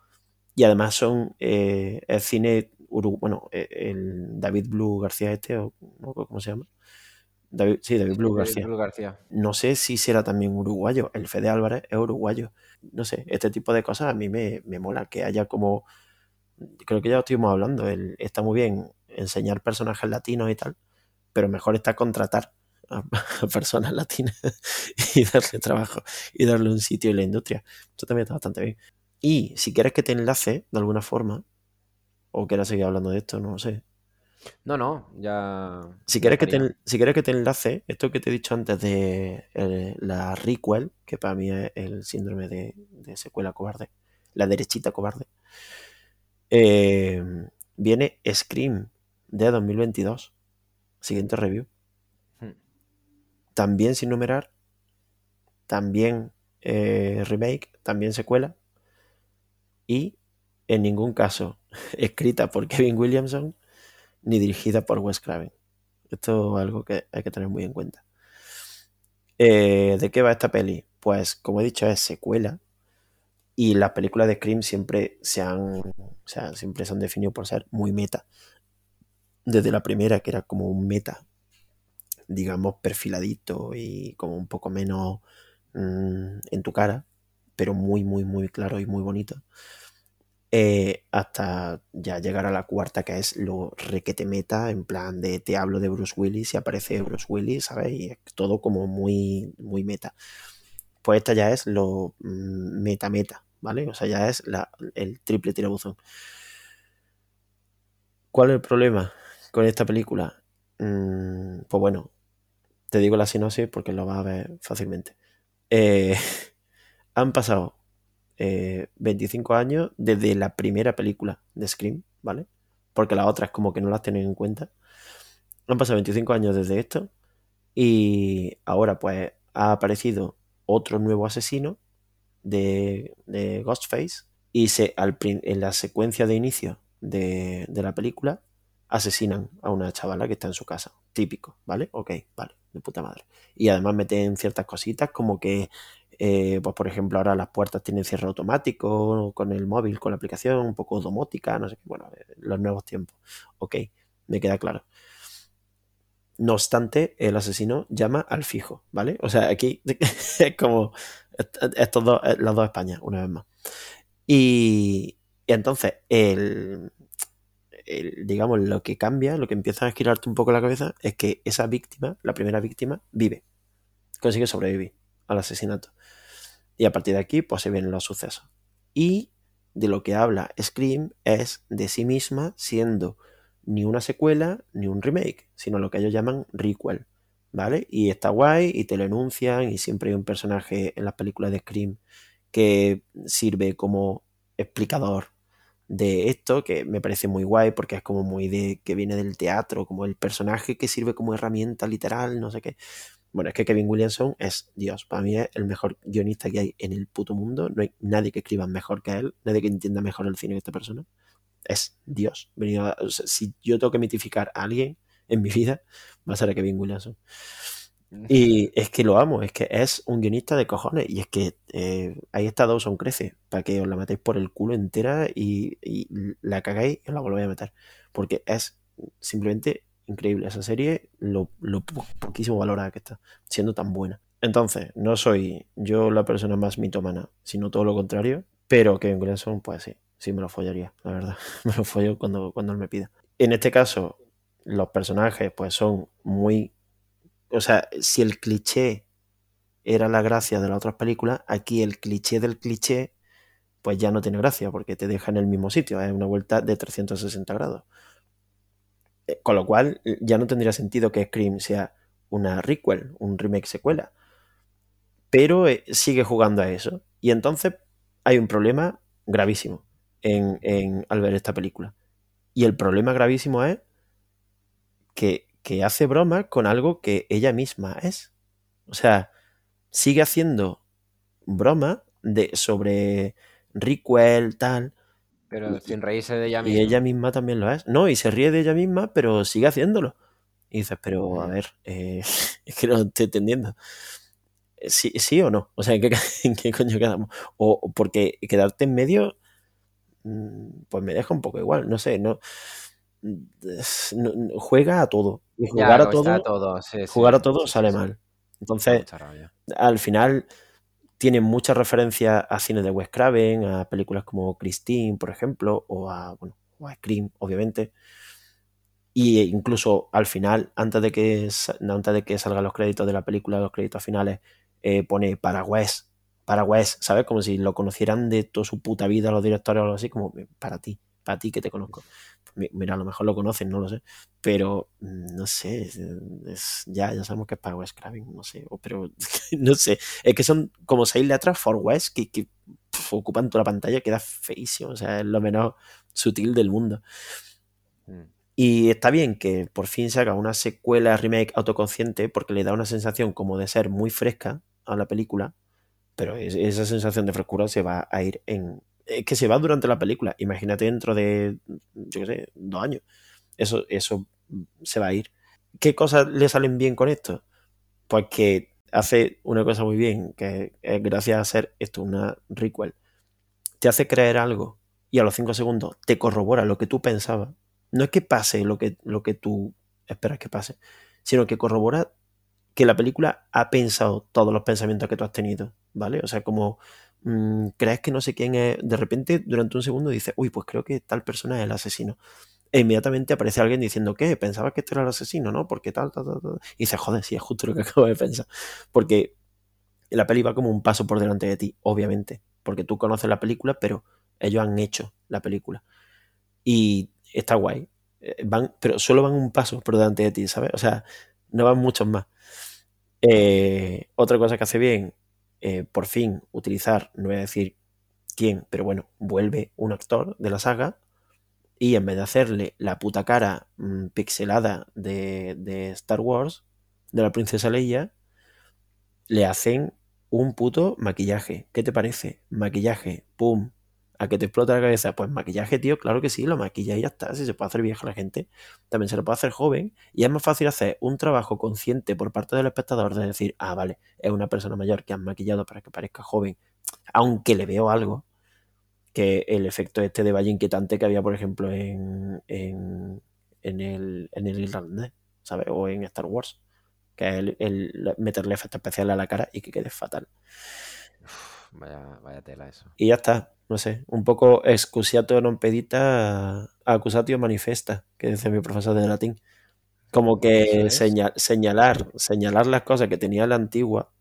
Y además son eh, el cine bueno, eh, el David Blue García este, o cómo se llama. David, sí, David Blue David García. Blue García. No sé si será también uruguayo. El Fede Álvarez es uruguayo. No sé, este tipo de cosas a mí me, me mola. Que haya como. Creo que ya lo estuvimos hablando. El, está muy bien enseñar personajes latinos y tal. Pero mejor está contratar a, a personas latinas y darle trabajo y darle un sitio en la industria. Eso también está bastante bien. Y si quieres que te enlace de alguna forma, o quieras seguir hablando de esto, no lo sé. No, no, ya. Si quieres, que te, si quieres que te enlace, esto que te he dicho antes de eh, la requel, que para mí es el síndrome de, de secuela cobarde, la derechita cobarde, eh, viene Scream de 2022. Siguiente review. Hmm. También sin numerar, también eh, remake, también secuela. Y en ningún caso escrita por Kevin Williamson ni dirigida por Wes Craven. Esto es algo que hay que tener muy en cuenta. Eh, ¿De qué va esta peli? Pues, como he dicho, es secuela. Y las películas de Scream siempre se han, o sea, siempre se han definido por ser muy meta. Desde la primera, que era como un meta, digamos, perfiladito y como un poco menos mm, en tu cara, pero muy, muy, muy claro y muy bonito. Eh, hasta ya llegar a la cuarta, que es lo requete meta, en plan de te hablo de Bruce Willis y aparece Bruce Willis, ¿sabes? Y es todo como muy, muy meta. Pues esta ya es lo mm, meta meta, ¿vale? O sea, ya es el triple tirabuzón. ¿Cuál es el problema con esta película? Mm, pues bueno, te digo la sinopsis porque lo vas a ver fácilmente. Eh, han pasado 25 eh, años desde la primera película de Scream, ¿vale? Porque las otras como que no las tienen en cuenta. Han pasado 25 años desde esto y ahora pues ha aparecido otro nuevo asesino de, Ghostface y se, al, en la secuencia de inicio de, de, la película asesinan a una chavala que está en su casa. Típico, ¿vale? Ok, vale, de puta madre. Y además meten ciertas cositas como que eh, pues por ejemplo, ahora las puertas tienen cierre automático con el móvil, con la aplicación, un poco domótica, no sé qué, bueno, eh, los nuevos tiempos. Ok, me queda claro. No obstante, el asesino llama al fijo, ¿vale? O sea, aquí es como estos dos, eh, las dos Españas, una vez más. Y, entonces, el, digamos, lo que cambia, lo que empieza a girarte un poco la cabeza, es que esa víctima, la primera víctima, vive, consigue sobrevivir al asesinato. Y a partir de aquí, pues se vienen los sucesos. Y de lo que habla Scream es de sí misma siendo ni una secuela ni un remake, sino lo que ellos llaman requel. ¿Vale? Y está guay y te lo enuncian y siempre hay un personaje en las películas de Scream que sirve como explicador de esto, que me parece muy guay porque es como muy de que viene del teatro, como el personaje que sirve como herramienta literal, no sé qué. Bueno, es que Kevin Williamson es Dios. Para mí es el mejor guionista que hay en el puto mundo. No hay nadie que escriba mejor que él, nadie que entienda mejor el cine que esta persona. Es Dios. si yo tengo que mitificar a alguien en mi vida, va a ser a Kevin Williamson. Y es que lo amo, es que es un guionista de cojones. Y es que eh, ahí está Dawson Crece, para que os la metáis por el culo entera y, y la cagáis y os la volvéis a meter. Porque es simplemente increíble. Esa serie, lo, poquísimo valorada que está, siendo tan buena. Entonces, no soy yo la persona más mitomana, sino todo lo contrario. Pero Kevin Williamson, pues sí, sí me lo follaría, la verdad. Me lo follo cuando, cuando él me pida. En este caso, los personajes, pues son muy. O sea, si el cliché era la gracia de las otras películas, aquí el cliché del cliché, pues ya no tiene gracia, porque te deja en el mismo sitio. Es una vuelta de 360 grados. Con lo cual, ya no tendría sentido que Scream sea una requel, un remake secuela. Pero eh, sigue jugando a eso. Y entonces hay un problema gravísimo en, al ver esta película. Y el problema gravísimo es que, hace broma con algo que ella misma es. O sea, sigue haciendo broma de, sobre requel, tal, pero sin reírse de ella misma. Y ella misma también lo es. No, y se ríe de ella misma, pero sigue haciéndolo. Y dices, pero a ver, eh, es que no estoy entendiendo. Eh, ¿Sí, ¿Sí, o no? O sea, ¿en qué, ¿en qué, coño quedamos? O porque quedarte en medio, mm, pues me deja un poco igual, no sé, no, juega a todo. Y jugar a todo, jugar a todo sale mal. Entonces, al final tiene muchas referencias a cine de Wes Craven, a películas como Christine, por ejemplo, o a, bueno, o a Scream, obviamente. Y incluso al final, antes de que, antes de que salgan los créditos de la película, los créditos finales, eh, pone para Wes, para Wes, ¿sabes? Como si lo conocieran de toda su puta vida los directores o algo así, como para ti, para ti que te conozco mira, a lo mejor lo conocen, no lo sé, pero mm, no sé, ya, ya sabemos que es para West Craven, no sé, pero no sé, es que son como seis letras for West que, ocupan toda la pantalla, queda feísimo, o sea, es lo menos sutil del mundo. Mm. Y está bien que por fin se haga una secuela remake autoconsciente porque le da una sensación como de ser muy fresca a la película, pero esa sensación de frescura se va a ir en, es que se va durante la película. Imagínate dentro de, yo qué sé, dos años. Eso, eso se va a ir. ¿Qué cosas le salen bien con esto? Pues que hace una cosa muy bien, que es gracias a hacer esto, una requel. Te hace creer algo y a los cinco segundos te corrobora lo que tú pensabas. No es que pase lo que, lo que tú esperas que pase, sino que corrobora que la película ha pensado todos los pensamientos que tú has tenido, ¿vale? O sea, como mm, crees que no sé quién es, de repente durante un segundo dices, uy, pues creo que tal persona es el asesino. E inmediatamente aparece alguien diciendo, ¿qué? Pensabas que este era el asesino, ¿no? Porque tal, tal, tal, tal. Y dices, joder, sí, es justo lo que acabo de pensar. Porque la peli va como un paso por delante de ti, obviamente. Porque tú conoces la película, pero ellos han hecho la película. Y está guay. Eh, van, pero solo van un paso por delante de ti, ¿sabes? O sea, no van muchos más. Eh, otra cosa que hace bien, eh, por fin, utilizar, no voy a decir quién, pero bueno, vuelve un actor de la saga y en vez de hacerle la puta cara mm, pixelada de, de Star Wars, de la princesa Leia, le hacen un puto maquillaje. ¿Qué te parece? Maquillaje, pum, a que te explota la cabeza. Pues maquillaje, tío, claro que sí, lo maquilla y ya está. Si se puede hacer vieja la gente, también se lo puede hacer joven. Y es más fácil hacer un trabajo consciente por parte del espectador de decir, ah, vale, es una persona mayor que han maquillado para que parezca joven, aunque le veo algo. Que el efecto este de valle inquietante que había, por ejemplo, en, en, en el, en el irlandés, ¿sabes? O en Star Wars. Que es el, el meterle efecto especial a la cara y que quede fatal. Vaya, vaya tela eso. Y ya está, no sé, un poco excusiato non pedita, accusatio manifesta, que dice mi profesor de latín. Como que señal- señalar, señalar las cosas que tenía la antigua,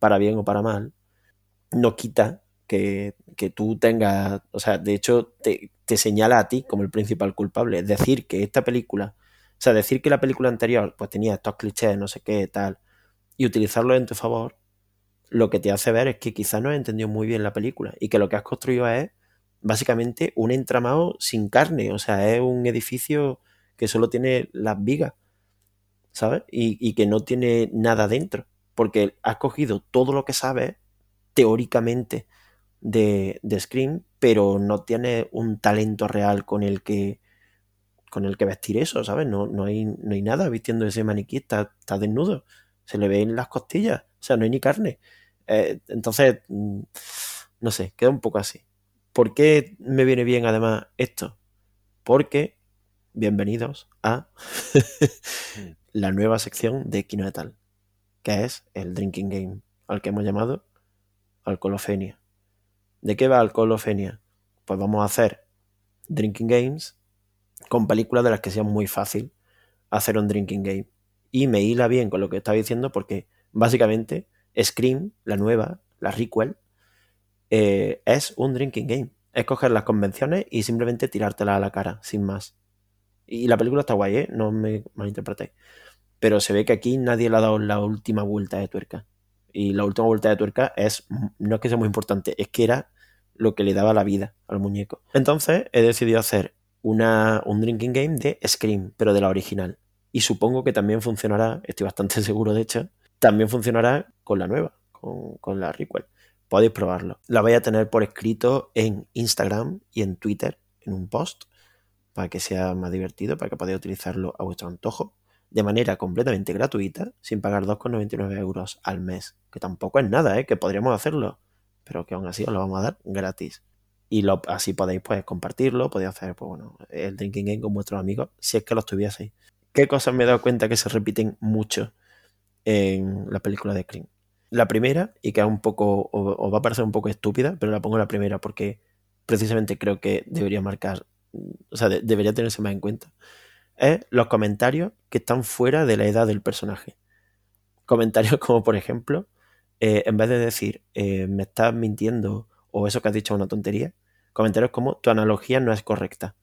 para bien o para mal, no quita que, que tú tengas, o sea, de hecho te, te señala a ti como el principal culpable. Decir que esta película, o sea, decir que la película anterior pues tenía estos clichés, no sé qué, tal, y utilizarlo en tu favor, lo que te hace ver es que quizás no has entendido muy bien la película y que lo que has construido es básicamente un entramado sin carne, o sea, es un edificio que solo tiene las vigas, ¿sabes? Y, y que no tiene nada dentro, porque has cogido todo lo que sabes teóricamente de, de Scream, pero no tienes un talento real con el que con el que vestir eso, ¿sabes? No, no, hay, no hay nada vistiendo ese maniquí, está, está desnudo, se le ven las costillas, o sea, no hay ni carne. Eh, entonces, mm, no sé, queda un poco así. ¿Por qué me viene bien además esto? Porque, bienvenidos a Mm. la nueva sección de Kino de Tal, que es el Drinking Game, al que hemos llamado Alcoholofenia. ¿De qué va Alcoholofenia? Pues vamos a hacer Drinking Games con películas de las que sea muy fácil hacer un Drinking Game. Y me hila bien con lo que estaba diciendo porque básicamente Scream, la nueva, la requel, eh, es un Drinking Game. Es coger las convenciones y simplemente tirártelas a la cara, sin más. Y la película está guay, ¿eh? No me malinterpretéis. Pero se ve que aquí nadie le ha dado la última vuelta de tuerca. Y la última vuelta de tuerca es, no es que sea muy importante, es que era lo que le daba la vida al muñeco. Entonces he decidido hacer una, un drinking game de Scream, pero de la original. Y supongo que también funcionará, estoy bastante seguro de hecho, también funcionará con la nueva, con, con la requel. Podéis probarlo. La vais a tener por escrito en Instagram y en Twitter, en un post, para que sea más divertido, para que podáis utilizarlo a vuestro antojo, de manera completamente gratuita, sin pagar 2,99 euros al mes, que tampoco es nada, ¿eh? que podríamos hacerlo, pero que aún así os lo vamos a dar gratis. Y lo, así podéis pues compartirlo, podéis hacer pues, bueno, el drinking game con vuestros amigos, si es que los tuvieseis. ¿Qué cosas me he dado cuenta que se repiten mucho en la película de Scream? La primera, y que es un poco, os va a parecer un poco estúpida, pero la pongo la primera porque precisamente creo que debería marcar, o sea, de, debería tenerse más en cuenta, es los comentarios que están fuera de la edad del personaje. Comentarios como, por ejemplo, eh, en vez de decir, eh, me estás mintiendo o eso que has dicho es una tontería, comentarios como, tu analogía no es correcta.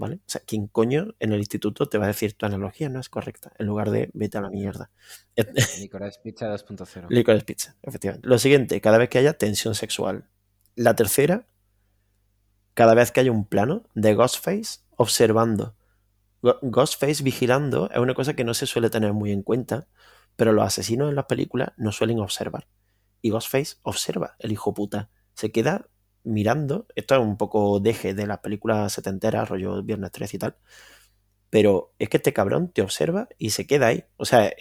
¿Vale? O sea, ¿quién coño en el instituto te va a decir tu analogía no es correcta? En lugar de vete a la mierda. Licorice Pizza 2.0. Licorice Pizza, efectivamente. Lo siguiente, cada vez que haya tensión sexual. La tercera, cada vez que haya un plano de Ghostface observando. Ghostface vigilando es una cosa que no se suele tener muy en cuenta, pero los asesinos en las películas no suelen observar. Y Ghostface observa, el hijo puta. Se queda mirando. Esto es un poco deje de las películas setenteras, rollo Viernes 13 y tal. Pero es que este cabrón te observa y se queda ahí. O sea,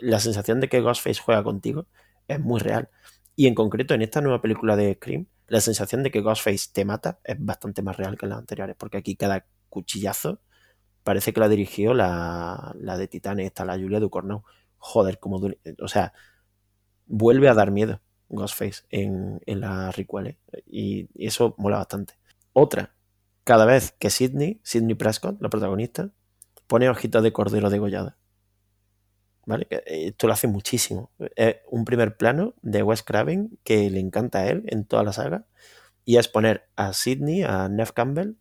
la sensación de que Ghostface juega contigo es muy real. Y en concreto, en esta nueva película de Scream, la sensación de que Ghostface te mata es bastante más real que en las anteriores, porque aquí cada cuchillazo parece que la dirigió la, la de Titán, esta, la Julia Ducournau. joder, como. O sea, vuelve a dar miedo Ghostface en, en la recuele. Y, y eso mola bastante. Otra, cada vez que Sidney, Sidney Prescott, la protagonista, pone hojitas de cordero degollada. ¿Vale? Que, eh, Esto lo hace muchísimo. Es un primer plano de Wes Craven que le encanta a él en toda la saga. Y es poner a Sidney, a Neff Campbell,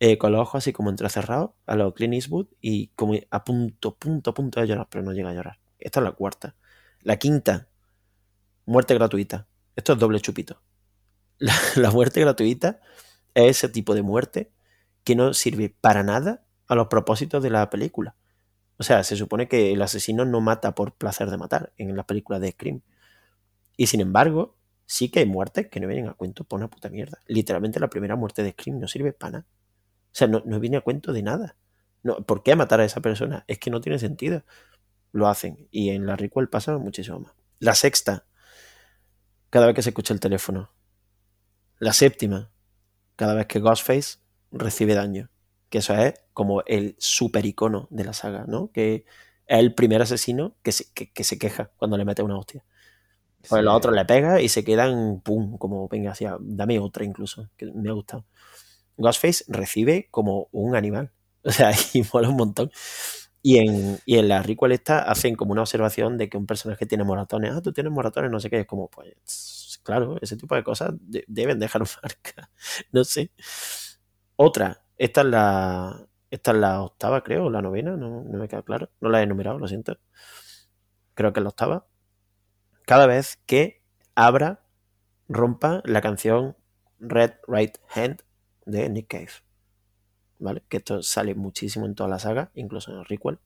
eh, con los ojos así como entrecerrados, a los Clint Eastwood, y como a punto, punto, punto de llorar, pero no llega a llorar. Esta es la cuarta. La quinta, muerte gratuita. Esto es doble chupito. La, muerte gratuita es ese tipo de muerte que no sirve para nada a los propósitos de la película. O sea, se supone que el asesino no mata por placer de matar en las películas de Scream. Y sin embargo, sí que hay muertes que no vienen a cuento por una puta mierda. Literalmente la primera muerte de Scream no sirve para nada. O sea, no, no viene a cuento de nada. No, ¿Por qué matar a esa persona? Es que no tiene sentido. Lo hacen. Y en la recuel pasa muchísimo más. La sexta, cada vez que se escucha el teléfono. La séptima, cada vez que Ghostface recibe daño. Que eso es como el super icono de la saga, ¿no? Que es el primer asesino que se, que, que se queja cuando le mete una hostia. Pues Sí. los otros le pega y se quedan, pum, como, venga, así, dame otra incluso, que me ha gustado. Ghostface recibe como un animal. O sea, y mola un montón. Y en, y en la requel esta hacen como una observación de que un personaje tiene moratones. Ah, tú tienes moratones, no sé qué. Es como, pues, claro, ese tipo de cosas de- deben dejar marca. No sé. Otra, esta es la, esta es la octava, creo, la novena, no, no me queda claro. No la he enumerado, lo siento. Creo que es la octava. Cada vez que abra, rompa la canción Red Right Hand de Nick Cave. ¿Vale? Que esto sale muchísimo en toda la saga, incluso en el requel.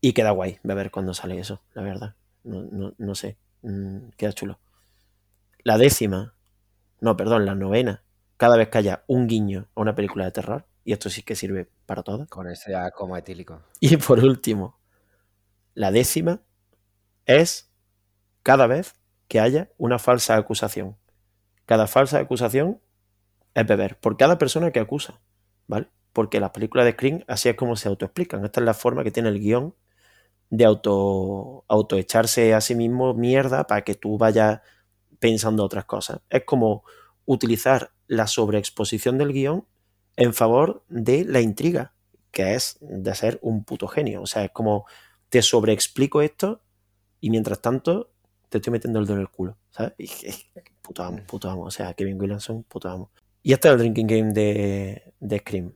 Y queda guay ver cuando sale eso, la verdad. No, no, no sé, mm, queda chulo. La décima, no, perdón, la novena, cada vez que haya un guiño a una película de terror, y esto sí que sirve para todas. Con ese ya como etílico. Y por último, la décima es cada vez que haya una falsa acusación. Cada falsa acusación es beber, por cada persona que acusa, ¿vale? Porque las películas de Scream así es como se autoexplican. Esta es la forma que tiene el guion de auto, autoecharse a sí mismo mierda para que tú vayas pensando otras cosas. Es como utilizar la sobreexposición del guion en favor de la intriga, que es de ser un puto genio. O sea, es como te sobreexplico esto y mientras tanto te estoy metiendo el dedo en el culo, ¿sabes? Y, puto amo, puto amo. O sea, Kevin Williamson, puto amo. Y este es el drinking game de, de Scream.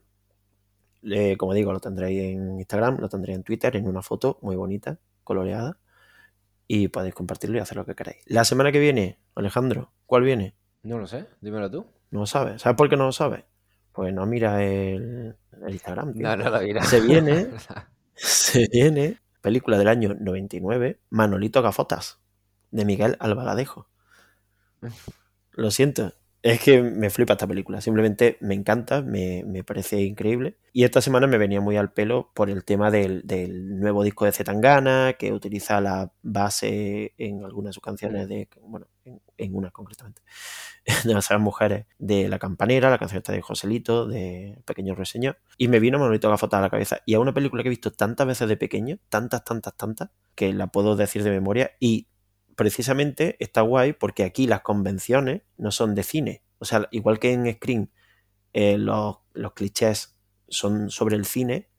Eh, como digo, lo tendréis en Instagram, lo tendréis en Twitter, en una foto muy bonita, coloreada. Y podéis compartirlo y hacer lo que queráis. La semana que viene, Alejandro, ¿cuál viene? No lo sé, dímelo tú. No lo sabes. ¿Sabes por qué no lo sabes? Pues no mira el, el Instagram. tío. No, no lo dirá. Se viene, se viene, película del año 99, Manolito Gafotas, de Miguel Albaladejo. Lo siento, es que me flipa esta película, simplemente me encanta, me, parece increíble. Y esta semana me venía muy al pelo por el tema del, nuevo disco de Zetangana, que utiliza la base en algunas de sus canciones, de, bueno, en, en una concretamente, de las mujeres, de La Campanera, la canción de Joselito, de Pequeño Reseñor. Y me vino Manolito Gafotas a la cabeza. Y es una película que he visto tantas veces de pequeño, tantas, tantas, tantas, que la puedo decir de memoria. Y precisamente está guay porque aquí las convenciones no son de cine. O sea, igual que en Scream eh, los, los clichés son sobre el cine,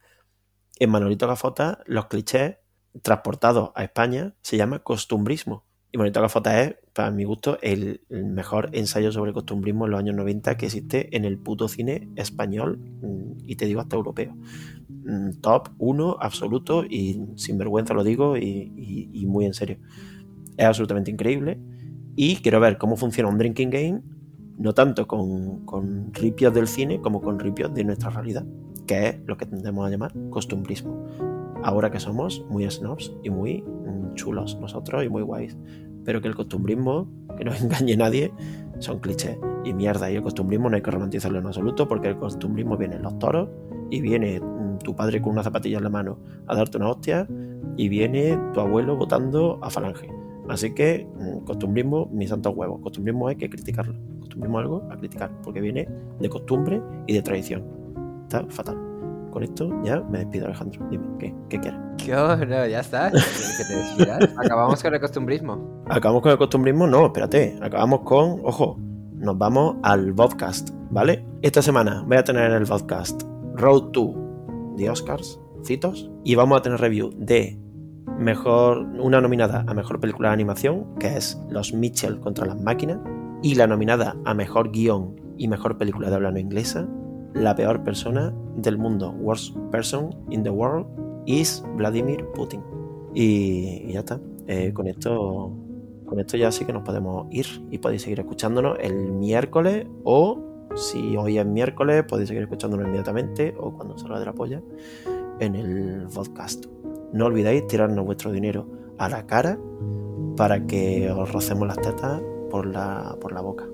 en Manolito Gafota los clichés transportados a España se llama costumbrismo. Y Manolito Gafota es, para mi gusto, el, el mejor ensayo sobre costumbrismo en los años 90 que existe en el puto cine español mm, y te digo hasta europeo. Mm, Top 1 absoluto y sin vergüenza lo digo y, y- y muy en serio. Es absolutamente increíble y quiero ver cómo funciona un drinking game, no tanto con, con ripios del cine como con ripios de nuestra realidad, que es lo que tendemos a llamar costumbrismo. Ahora que somos muy snobs y muy mm, chulos nosotros y muy guays, pero que el costumbrismo, que no engañe nadie, son clichés y mierda. Y el costumbrismo no hay que romantizarlo en absoluto porque el costumbrismo viene en los toros y viene mm, tu padre con una zapatilla en la mano a darte una hostia y viene tu abuelo votando a falange. Así que mm, costumbrismo, ni santos huevos. Costumbrismo hay que criticarlo. Costumbrismo algo a criticar porque viene de costumbre y de tradición. Está fatal. con esto ya me despido, Alejandro. Dime, ¿qué, qué quieres? ¿Qué? No, ya está. Que te. Acabamos con el costumbrismo. ¿Acabamos con el costumbrismo? No, espérate. Acabamos con, ojo, nos vamos al podcast, ¿vale? Esta semana voy a tener en el podcast Road to the Oscars, citos, y vamos a tener review de mejor una nominada a mejor película de animación, que es Los Mitchell contra las máquinas, y la nominada a mejor guion y mejor película de habla no inglesa, La peor persona del mundo, Worst Person in the World, is Vladimir Putin. Y, y ya está. Eh, con esto con esto ya sí que nos podemos ir y podéis seguir escuchándonos el miércoles o si hoy es miércoles podéis seguir escuchándonos inmediatamente o cuando salga de la polla en el podcast. No olvidéis tirarnos vuestro dinero a la cara para que os rocemos las tetas por la, por la boca.